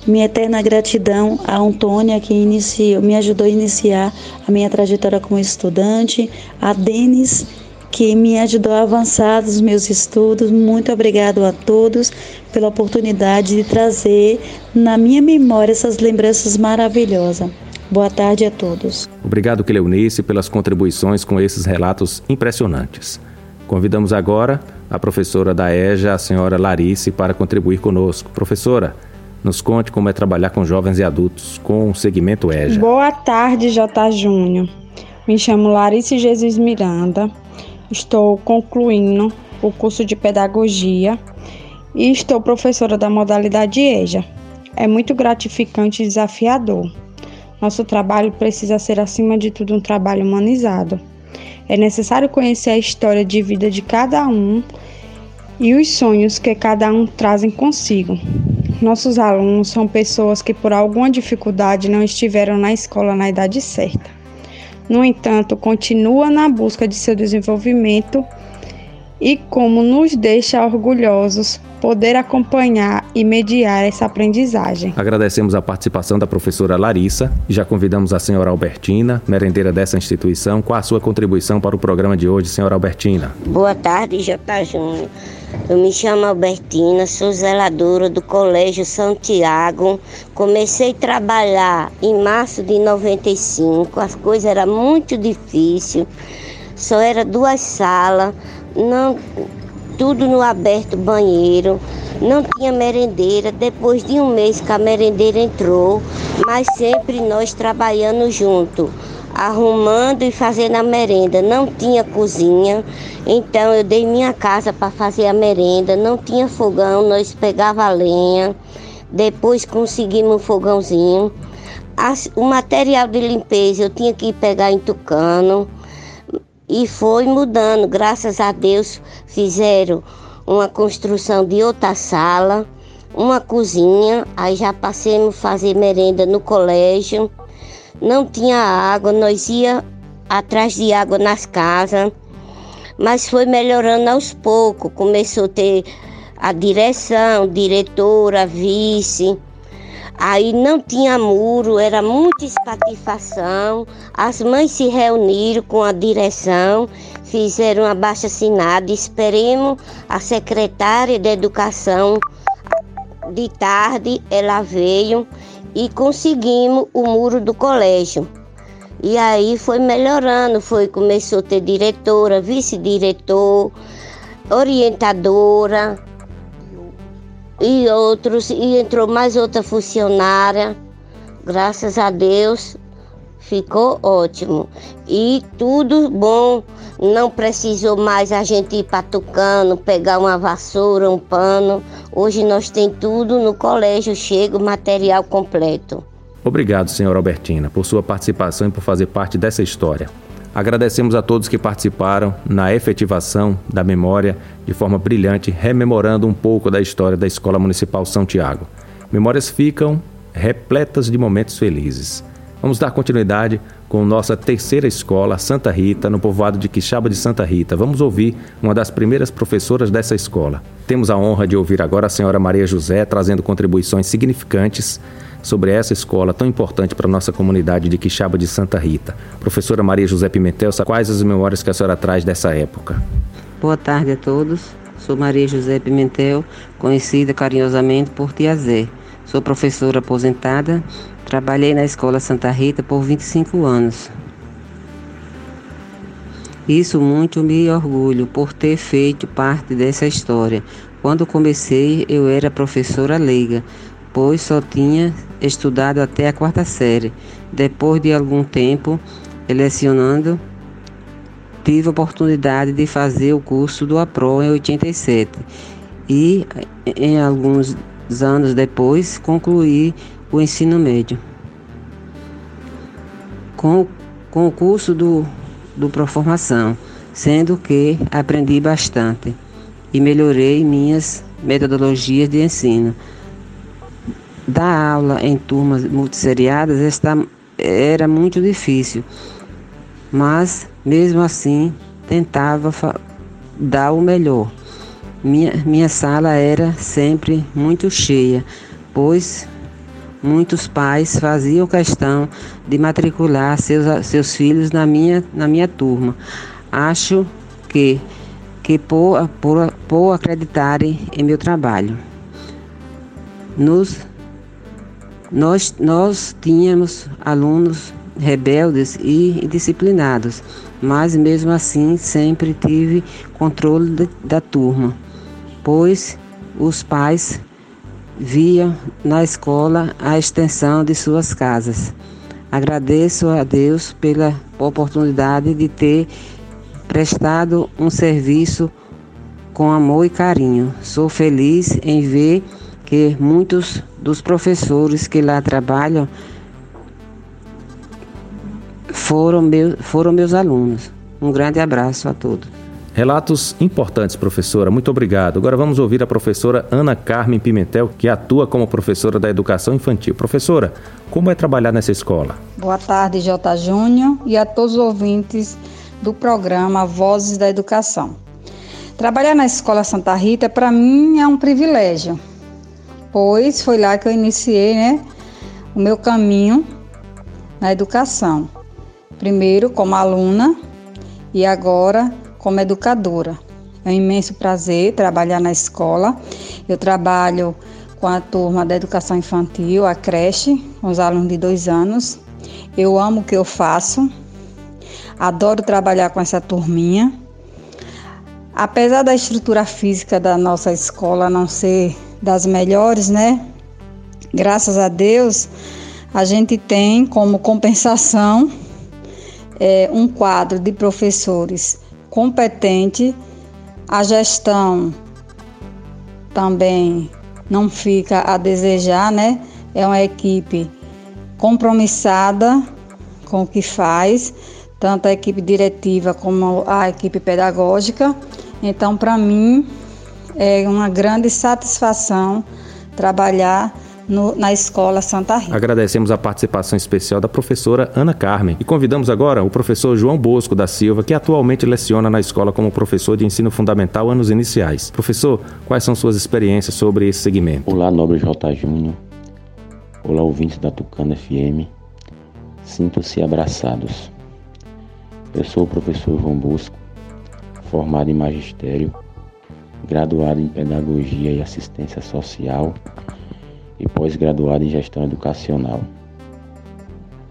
Minha eterna gratidão a Antônia, que iniciou, me ajudou a iniciar a minha trajetória como estudante, a Denis, que me ajudou a avançar nos meus estudos. Muito obrigado a todos pela oportunidade de trazer na minha memória essas lembranças maravilhosas. Boa tarde a todos. Obrigado, Cleonice, pelas contribuições com esses relatos impressionantes. Convidamos agora a professora da EJA, a senhora Larice, para contribuir conosco. Professora, nos conte como é trabalhar com jovens e adultos com o segmento EJA. Boa tarde, J. Júnior. Me chamo Larice Jesus Miranda. Estou concluindo o curso de pedagogia e estou professora da modalidade EJA. É muito gratificante e desafiador. Nosso trabalho precisa ser, acima de tudo, um trabalho humanizado. É necessário conhecer a história de vida de cada um e os sonhos que cada um trazem consigo. Nossos alunos são pessoas que, por alguma dificuldade, não estiveram na escola na idade certa. No entanto, continua na busca de seu desenvolvimento e como nos deixa orgulhosos poder acompanhar e mediar essa aprendizagem. Agradecemos a participação da professora Larissa e já convidamos a senhora Albertina, merendeira dessa instituição, com a sua contribuição para o programa de hoje, senhora Albertina. Boa tarde, J. Júnior. Eu me chamo Albertina, sou zeladora do Colégio Santiago. Comecei a trabalhar em março de 95, as coisas eram muito difíceis, só era duas salas não tudo no aberto banheiro, não tinha merendeira. Depois de um mês que a merendeira entrou, mas sempre nós trabalhando junto, arrumando e fazendo a merenda. Não tinha cozinha, então eu dei minha casa para fazer a merenda. Não tinha fogão, nós pegava lenha. Depois conseguimos um fogãozinho. O material de limpeza eu tinha que pegar em Tucano e foi mudando. Graças a Deus fizeram uma construção de outra sala, uma cozinha, aí já passemos a fazer merenda no colégio. Não tinha água, nós ia atrás de água nas casas, mas foi melhorando aos poucos. Começou a ter a direção, diretora, vice. Aí não tinha muro, era muita espatifação. As mães se reuniram com a direção, fizeram uma baixa assinada. Esperemos a secretária de Educação de tarde, ela veio e conseguimos o muro do colégio. E aí foi melhorando, foi começou a ter diretora, vice-diretor, orientadora, e outros, e entrou mais outra funcionária. Graças a Deus ficou ótimo. E tudo bom, não precisou mais a gente ir para Tucano, pegar uma vassoura, um pano. Hoje nós tem tudo no colégio, chega o material completo. Obrigado, senhora Albertina, por sua participação e por fazer parte dessa história. Agradecemos a todos que participaram na efetivação da memória de forma brilhante, rememorando um pouco da história da Escola Municipal São Tiago. Memórias ficam repletas de momentos felizes. Vamos dar continuidade com nossa terceira escola, Santa Rita, no povoado de Quixaba de Santa Rita. Vamos ouvir uma das primeiras professoras dessa escola. Temos a honra de ouvir agora a senhora Maria José trazendo contribuições significantes sobre essa escola tão importante para a nossa comunidade de Quixaba de Santa Rita. Professora Maria José Pimentel, quais as memórias que a senhora traz dessa época? Boa tarde a todos. Sou Maria José Pimentel, conhecida carinhosamente por Tia Zé. Sou professora aposentada, trabalhei na Escola Santa Rita por 25 anos. Isso muito me orgulho por ter feito parte dessa história, Quando comecei, eu era professora leiga, pois só tinha estudado até a quarta série. Depois de algum tempo lecionando, tive a oportunidade de fazer o curso do APRO em 87 e, em alguns anos depois, concluí o ensino médio. Com, com o curso do, do Proformação, sendo que aprendi bastante e melhorei minhas metodologias de ensino. Dar aula em turmas multisseriadas está, era muito difícil, mas mesmo assim tentava dar o melhor. Minha, minha sala era sempre muito cheia, pois muitos pais faziam questão de matricular seus, seus filhos na minha, na minha turma. Acho que que por, por, por acreditarem em meu trabalho. Nos, nós, nós tínhamos alunos rebeldes e indisciplinados, mas mesmo assim sempre tive controle de, da turma, pois os pais viam na escola a extensão de suas casas. Agradeço a Deus pela oportunidade de ter prestado um serviço com amor e carinho. Sou feliz em ver que muitos dos professores que lá trabalham foram, meu, foram meus alunos. Um grande abraço a todos. Relatos importantes, professora. Muito obrigado. Agora vamos ouvir a professora Ana Carmen Pimentel, que atua como professora da educação infantil. Professora, como é trabalhar nessa escola? Boa tarde, J. Júnior, e a todos os ouvintes do programa Vozes da Educação. Trabalhar na Escola Santa Rita, para mim, é um privilégio, pois foi lá que eu iniciei né, o meu caminho na educação. Primeiro como aluna e agora como educadora. É um imenso prazer trabalhar na escola. Eu trabalho com a turma da educação infantil, a creche, com os alunos de dois anos. Eu amo o que eu faço, Adoro trabalhar com essa turminha. Apesar da estrutura física da nossa escola não ser das melhores, né? Graças a Deus, a gente tem como compensação é, um quadro de professores competente, a gestão também não fica a desejar, né? É uma equipe compromissada com o que faz tanto a equipe diretiva como a equipe pedagógica. Então, para mim, é uma grande satisfação trabalhar no, na Escola Santa Rita. Agradecemos a participação especial da professora Ana Carmen e convidamos agora o professor João Bosco da Silva, que atualmente leciona na escola como professor de ensino fundamental anos iniciais. Professor, quais são suas experiências sobre esse segmento? Olá, nobre J. Júnior. Olá, ouvintes da Tucana FM. Sintam-se abraçados. Eu sou o professor João Bosco, formado em magistério, graduado em pedagogia e assistência social e pós-graduado em gestão educacional.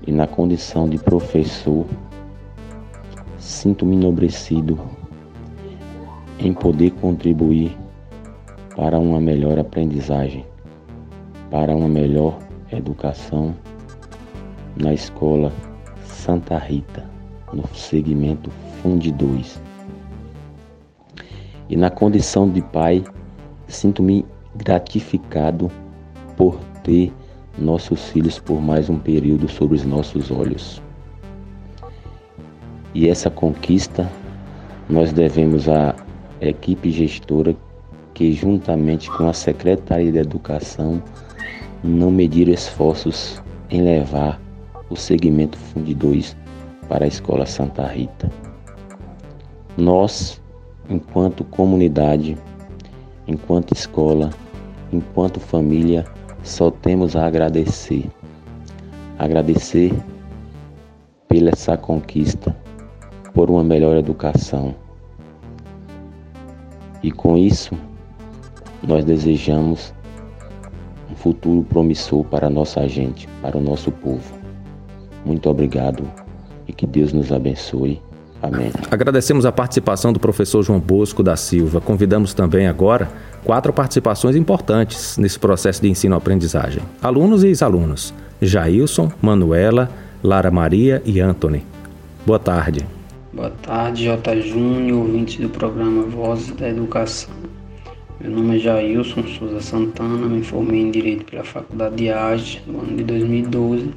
E na condição de professor, sinto-me enobrecido em poder contribuir para uma melhor aprendizagem, para uma melhor educação na escola Santa Rita no segmento Fundi 2. E na condição de pai, sinto-me gratificado por ter nossos filhos por mais um período sobre os nossos olhos. E essa conquista nós devemos à equipe gestora que, juntamente com a Secretaria de Educação, não mediram esforços em levar o segmento Fundi 2 para a Escola Santa Rita. Nós, enquanto comunidade, enquanto escola, enquanto família, só temos a agradecer. Agradecer pela essa conquista, por uma melhor educação. E com isso, nós desejamos um futuro promissor para a nossa gente, para o nosso povo. Muito obrigado e que Deus nos abençoe Amém. Agradecemos a participação do professor João Bosco da Silva. Convidamos também agora quatro participações importantes nesse processo de ensino-aprendizagem: alunos e ex-alunos. Jailson, Manuela, Lara Maria e Anthony. Boa tarde. Boa tarde, J. Júnior, ouvinte do programa Vozes da Educação. Meu nome é Jailson Souza Santana, me formei em Direito pela Faculdade de Arte no ano de 2012,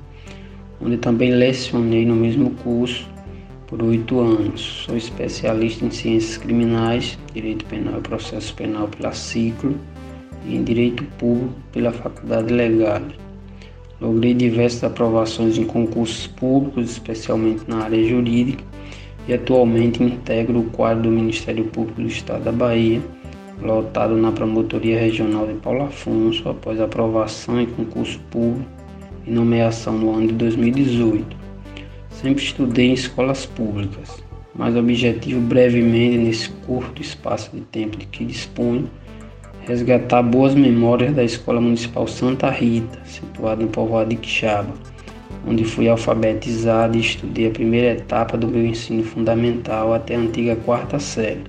onde também lecionei no mesmo curso por oito anos. Sou especialista em Ciências Criminais, Direito Penal e Processo Penal pela Ciclo e em Direito Público pela Faculdade Legal. Logrei diversas aprovações em concursos públicos, especialmente na área jurídica, e atualmente integro o quadro do Ministério Público do Estado da Bahia, lotado na Promotoria Regional de Paulo Afonso após aprovação em concurso público e nomeação no ano de 2018. Sempre estudei em escolas públicas, mas objetivo brevemente nesse curto espaço de tempo de que disponho resgatar boas memórias da Escola Municipal Santa Rita, situada no povoado de Quixaba, onde fui alfabetizado e estudei a primeira etapa do meu ensino fundamental até a antiga quarta série,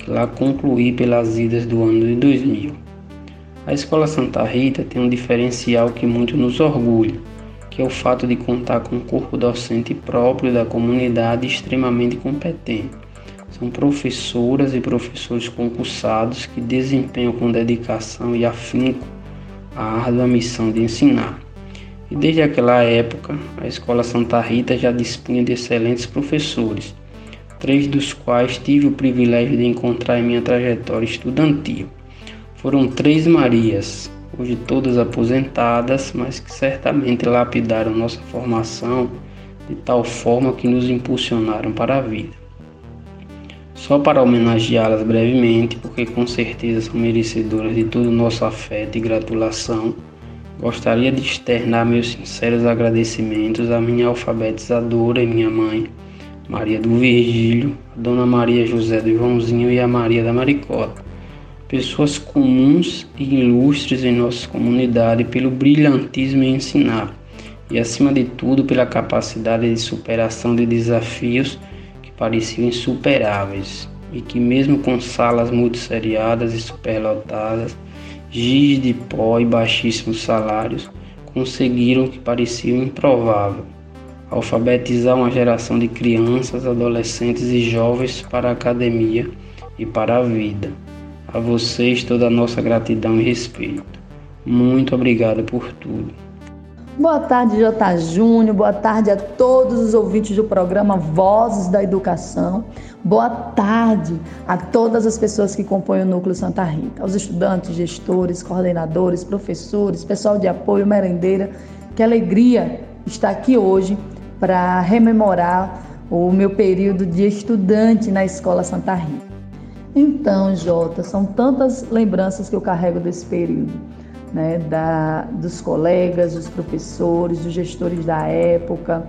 que lá concluí pelas idas do ano de 2000. A Escola Santa Rita tem um diferencial que muito nos orgulha, é o fato de contar com um corpo docente próprio da comunidade extremamente competente são professoras e professores concursados que desempenham com dedicação e afinco a árdua missão de ensinar. E desde aquela época, a Escola Santa Rita já dispunha de excelentes professores, três dos quais tive o privilégio de encontrar em minha trajetória estudantil. Foram três Marias, hoje todas aposentadas, mas que certamente lapidaram nossa formação de tal forma que nos impulsionaram para a vida. Só para homenageá-las brevemente, porque com certeza são merecedoras de todo o nosso afeto e gratulação, gostaria de externar meus sinceros agradecimentos à minha alfabetizadora e minha mãe, Maria do Virgílio, a Dona Maria José do Ivãozinho e a Maria da Maricota. Pessoas comuns e ilustres em nossa comunidade pelo brilhantismo em ensinar e, acima de tudo, pela capacidade de superação de desafios pareciam insuperáveis e que, mesmo com salas muito seriadas e superlotadas, giz de pó e baixíssimos salários, conseguiram o que parecia improvável: alfabetizar uma geração de crianças, adolescentes e jovens para a academia e para a vida. A vocês toda a nossa gratidão e respeito. Muito obrigado por tudo. Boa tarde, J. Júnior. Boa tarde a todos os ouvintes do programa Vozes da Educação. Boa tarde a todas as pessoas que compõem o Núcleo Santa Rita, aos estudantes, gestores, coordenadores, professores, pessoal de apoio, merendeira. Que alegria estar aqui hoje para rememorar o meu período de estudante na Escola Santa Rita. Então, Jota, são tantas lembranças que eu carrego desse período né, da, dos colegas, dos professores, dos gestores da época,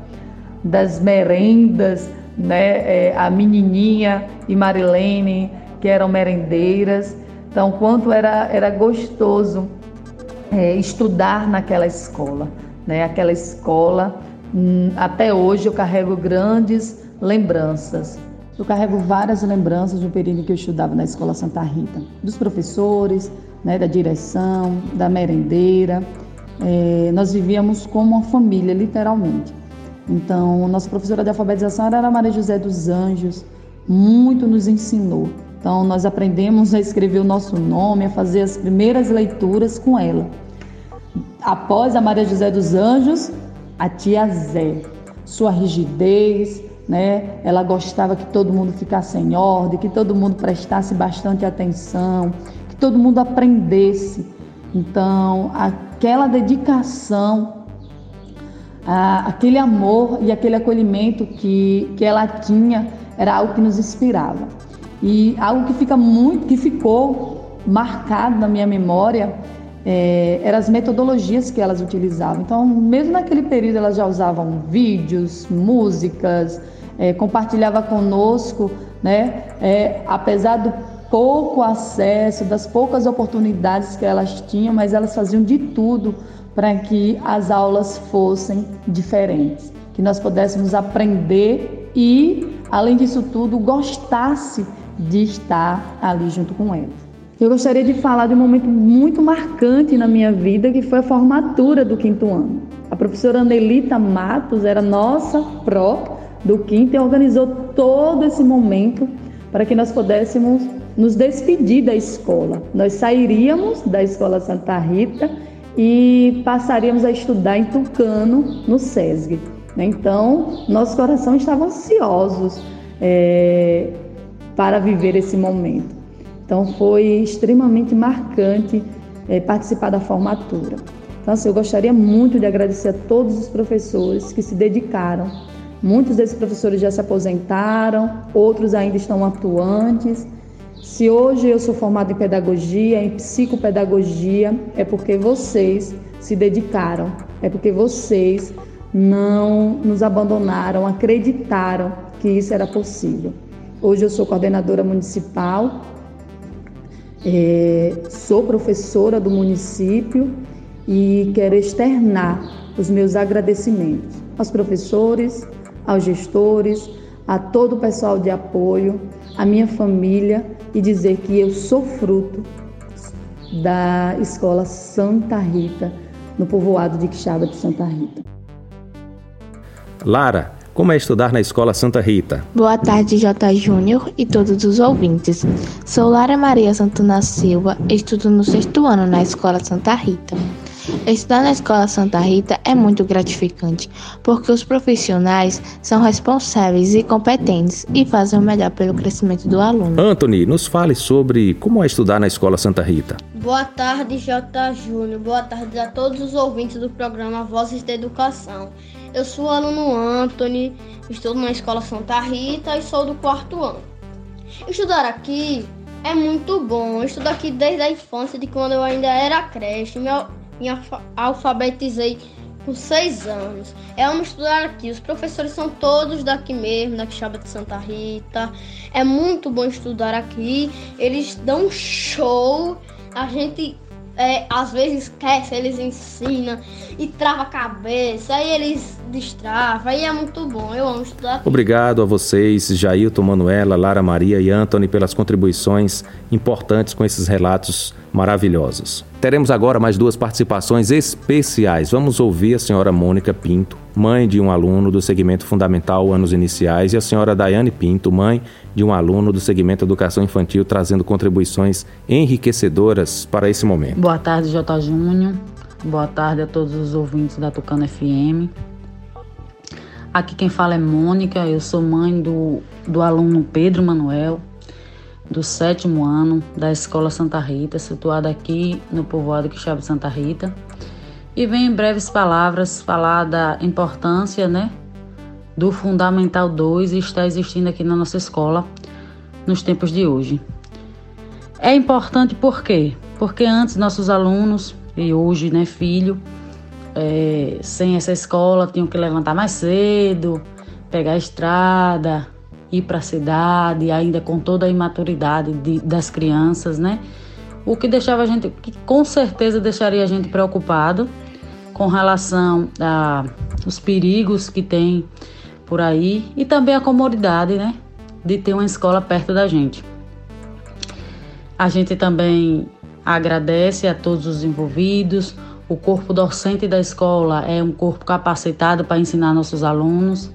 das merendas, né, é, a menininha e Marilene, que eram merendeiras. Então, quanto era, era gostoso é, estudar naquela escola. Né? Aquela escola, hum, até hoje eu carrego grandes lembranças. Eu carrego várias lembranças do período que eu estudava na Escola Santa Rita, dos professores, né, da direção, da merendeira. É, nós vivíamos como uma família, literalmente. Então, nossa professora de alfabetização era a Maria José dos Anjos, muito nos ensinou. Então, nós aprendemos a escrever o nosso nome, a fazer as primeiras leituras com ela. Após a Maria José dos Anjos, a tia Zé. Sua rigidez, né? Ela gostava que todo mundo ficasse em ordem, que todo mundo prestasse bastante atenção, todo mundo aprendesse. Então, aquela dedicação, aquele amor e aquele acolhimento que, que ela tinha era algo que nos inspirava. E algo que fica muito, que ficou marcado na minha memória é, eram as metodologias que elas utilizavam. Então, mesmo naquele período, elas já usavam vídeos, músicas, é, compartilhava conosco, né? É, apesar do pouco acesso, das poucas oportunidades que elas tinham, mas elas faziam de tudo para que as aulas fossem diferentes, que nós pudéssemos aprender e além disso tudo, gostasse de estar ali junto com eles. Eu gostaria de falar de um momento muito marcante na minha vida, que foi a formatura do quinto ano. A professora Anelita Matos era nossa pró do quinto e organizou todo esse momento para que nós pudéssemos nos despedir da escola. Nós sairíamos da Escola Santa Rita e passaríamos a estudar em Tucano, no SESG. Então, nosso coração estava ansiosos é, para viver esse momento. Então, foi extremamente marcante é, participar da formatura. Então, assim, eu gostaria muito de agradecer a todos os professores que se dedicaram. Muitos desses professores já se aposentaram, outros ainda estão atuantes se hoje eu sou formada em pedagogia, em psicopedagogia, é porque vocês se dedicaram, é porque vocês não nos abandonaram, acreditaram que isso era possível. Hoje eu sou coordenadora municipal, é, sou professora do município e quero externar os meus agradecimentos aos professores, aos gestores, a todo o pessoal de apoio, à minha família e dizer que eu sou fruto da escola Santa Rita, no povoado de Quixaba de Santa Rita. Lara, como é estudar na escola Santa Rita? Boa tarde, J. Júnior e todos os ouvintes. Sou Lara Maria Santana Silva, estudo no sexto ano na escola Santa Rita. Estudar na Escola Santa Rita é muito gratificante, porque os profissionais são responsáveis e competentes e fazem o melhor pelo crescimento do aluno. Anthony, nos fale sobre como é estudar na Escola Santa Rita. Boa tarde, J. Júnior. Boa tarde a todos os ouvintes do programa Vozes da Educação. Eu sou o aluno Anthony, estudo na Escola Santa Rita e sou do quarto ano. Estudar aqui é muito bom. Eu estudo aqui desde a infância, de quando eu ainda era creche. Me alfabetizei com seis anos. É amo estudar aqui. Os professores são todos daqui mesmo, da Quixaba de Santa Rita. É muito bom estudar aqui. Eles dão show. A gente é, às vezes esquece, eles ensinam e trava a cabeça, aí eles destravam, aí é muito bom, eu amo estudar. Obrigado a vocês, Jailton, Manuela, Lara Maria e Anthony, pelas contribuições importantes com esses relatos maravilhosos. Teremos agora mais duas participações especiais. Vamos ouvir a senhora Mônica Pinto, mãe de um aluno do segmento fundamental anos iniciais, e a senhora Daiane Pinto, mãe de um aluno do segmento educação infantil, trazendo contribuições enriquecedoras para esse momento. Boa tarde, J. Júnior. Boa tarde a todos os ouvintes da Tucano FM. Aqui quem fala é Mônica, eu sou mãe do, do aluno Pedro Manuel, do sétimo ano da Escola Santa Rita, situada aqui no povoado Quixaba Santa Rita. E venho em breves palavras falar da importância né, do Fundamental 2 e está existindo aqui na nossa escola nos tempos de hoje. É importante por quê? Porque antes nossos alunos, e hoje né, filho, é, sem essa escola tinham que levantar mais cedo, pegar a estrada, ir para a cidade, ainda com toda a imaturidade de, das crianças, né? O que deixava a gente, que com certeza deixaria a gente preocupado com relação aos perigos que tem por aí e também a comodidade, né? De ter uma escola perto da gente. A gente também agradece a todos os envolvidos. O corpo docente da escola é um corpo capacitado para ensinar nossos alunos.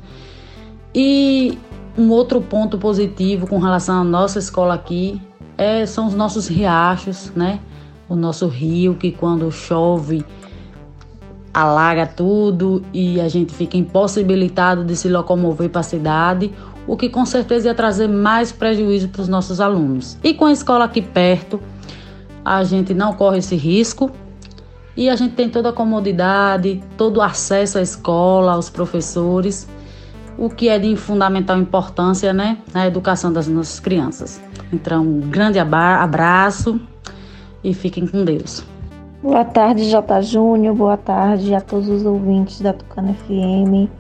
E um outro ponto positivo com relação à nossa escola aqui é, são os nossos riachos, né? O nosso rio que quando chove alaga tudo e a gente fica impossibilitado de se locomover para a cidade, o que com certeza ia trazer mais prejuízo para os nossos alunos. E com a escola aqui perto, a gente não corre esse risco e a gente tem toda a comodidade, todo o acesso à escola, aos professores o que é de fundamental importância né, na educação das nossas crianças. Então, um grande abraço e fiquem com Deus. Boa tarde, J. Júnior. Boa tarde a todos os ouvintes da Tucana FM,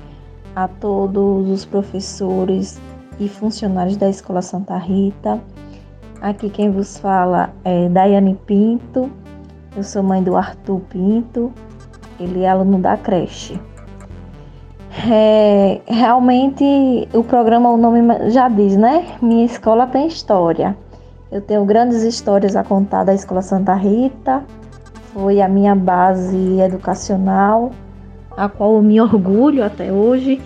a todos os professores e funcionários da Escola Santa Rita. Aqui quem vos fala é Daiane Pinto. Eu sou mãe do Arthur Pinto. Ele é aluno da creche. É, realmente o programa, o nome já diz, né? Minha escola tem história. Eu tenho grandes histórias a contar da Escola Santa Rita, foi a minha base educacional, a qual eu me orgulho até hoje.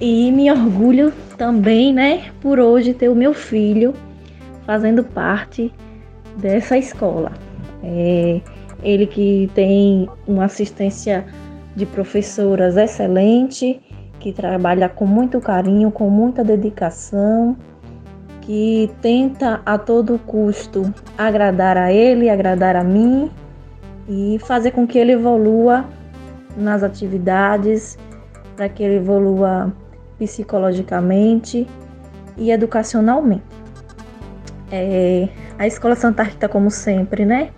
E me orgulho também, né, por hoje ter o meu filho fazendo parte dessa escola. É, ele que tem uma assistência de professoras excelente, que trabalha com muito carinho, com muita dedicação, que tenta a todo custo agradar a ele, agradar a mim e fazer com que ele evolua nas atividades, para que ele evolua psicologicamente e educacionalmente. É, a Escola Santa Rita, como sempre, né?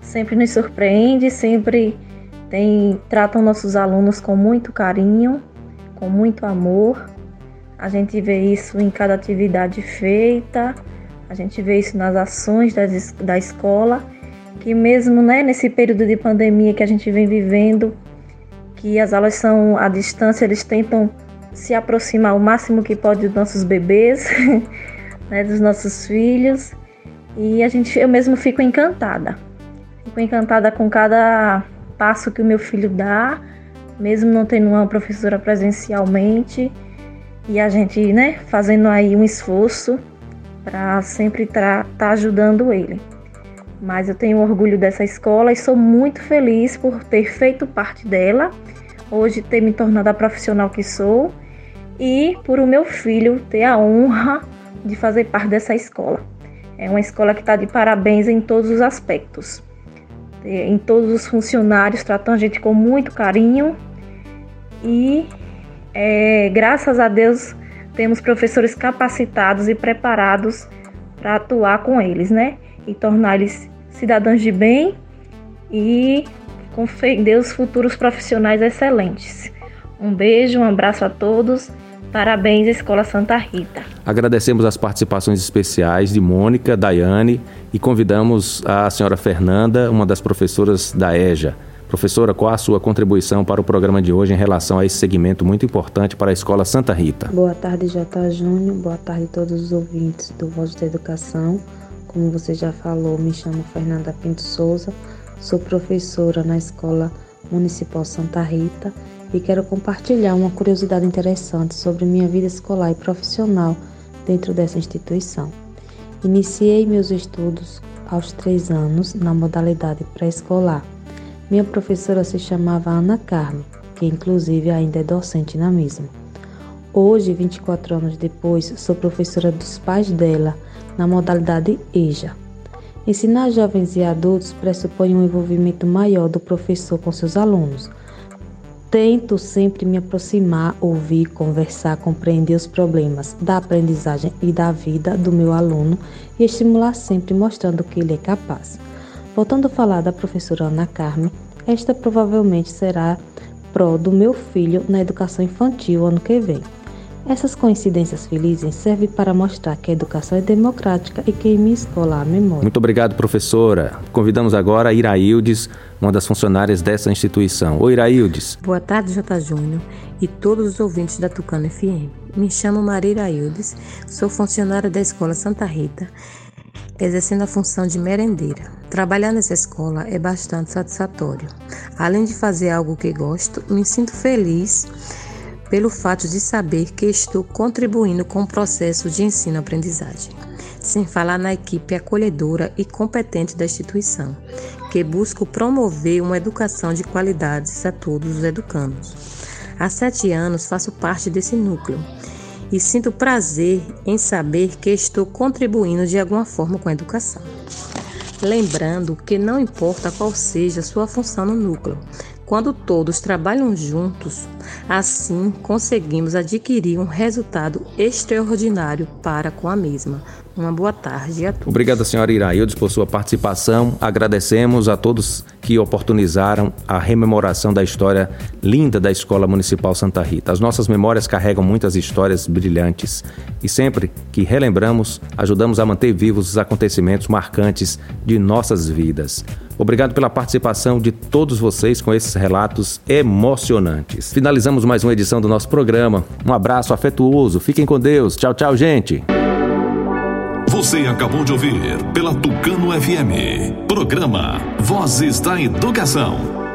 Sempre nos surpreende, sempre tem, tratam nossos alunos com muito carinho, com muito amor. A gente vê isso em cada atividade feita, a gente vê isso nas ações das, da escola, que mesmo né, nesse período de pandemia que a gente vem vivendo, que as aulas são à distância, eles tentam se aproximar o máximo que pode dos nossos bebês, né, dos nossos filhos. E a gente, eu mesmo fico encantada. Fico encantada com cada passo que o meu filho dá, mesmo não tendo uma professora presencialmente. E a gente, né, fazendo aí um esforço para sempre estar tá ajudando ele. Mas eu tenho orgulho dessa escola e sou muito feliz por ter feito parte dela, hoje ter me tornado a profissional que sou e por o meu filho ter a honra de fazer parte dessa escola. É uma escola que está de parabéns em todos os aspectos. Em todos os funcionários tratam a gente com muito carinho e é, graças a Deus temos professores capacitados e preparados para atuar com eles, né? E tornar eles cidadãos de bem e com fé em Deus futuros profissionais excelentes. Um beijo, um abraço a todos Parabéns, Escola Santa Rita. Agradecemos as participações especiais de Mônica, Daiane e convidamos a senhora Fernanda, uma das professoras da EJA. Professora, qual a sua contribuição para o programa de hoje em relação a esse segmento muito importante para a Escola Santa Rita? Boa tarde, J. Júnior. Boa tarde a todos os ouvintes do Voz da Educação. Como você já falou, me chamo Fernanda Pinto Souza, sou professora na Escola Municipal Santa Rita e quero compartilhar uma curiosidade interessante sobre minha vida escolar e profissional dentro dessa instituição. Iniciei meus estudos aos três anos na modalidade pré-escolar. Minha professora se chamava Ana Carmen, que inclusive ainda é docente na mesma. Hoje, 24 anos depois, sou professora dos pais dela na modalidade EJA. Ensinar jovens e adultos pressupõe um envolvimento maior do professor com seus alunos, Tento sempre me aproximar, ouvir, conversar, compreender os problemas da aprendizagem e da vida do meu aluno e estimular sempre mostrando que ele é capaz. Voltando a falar da professora Ana Carmen, esta provavelmente será pró do meu filho na educação infantil ano que vem. Essas coincidências felizes servem para mostrar que a educação é democrática e que em minha escola há memória. Muito obrigado, professora. Convidamos agora a Iraildes, uma das funcionárias dessa instituição. Oi, Iraildes. Boa tarde, J. Júnior e todos os ouvintes da Tucano FM. Me chamo Maria Iraildes, sou funcionária da Escola Santa Rita, exercendo a função de merendeira. Trabalhar nessa escola é bastante satisfatório. Além de fazer algo que gosto, me sinto feliz pelo fato de saber que estou contribuindo com o processo de ensino-aprendizagem, sem falar na equipe acolhedora e competente da instituição, que busca promover uma educação de qualidades a todos os educandos. Há sete anos faço parte desse núcleo e sinto prazer em saber que estou contribuindo de alguma forma com a educação. Lembrando que não importa qual seja a sua função no núcleo, quando todos trabalham juntos, assim conseguimos adquirir um resultado extraordinário para com a mesma. Uma boa tarde a todos. Obrigado, senhora Iraildes, por sua participação. Agradecemos a todos que oportunizaram a rememoração da história linda da Escola Municipal Santa Rita. As nossas memórias carregam muitas histórias brilhantes e sempre que relembramos, ajudamos a manter vivos os acontecimentos marcantes de nossas vidas. Obrigado pela participação de todos vocês com esses relatos emocionantes. Finalizamos mais uma edição do nosso programa. Um abraço afetuoso. Fiquem com Deus. Tchau, tchau, gente. Você acabou de ouvir pela Tucano FM. Programa Vozes da Educação.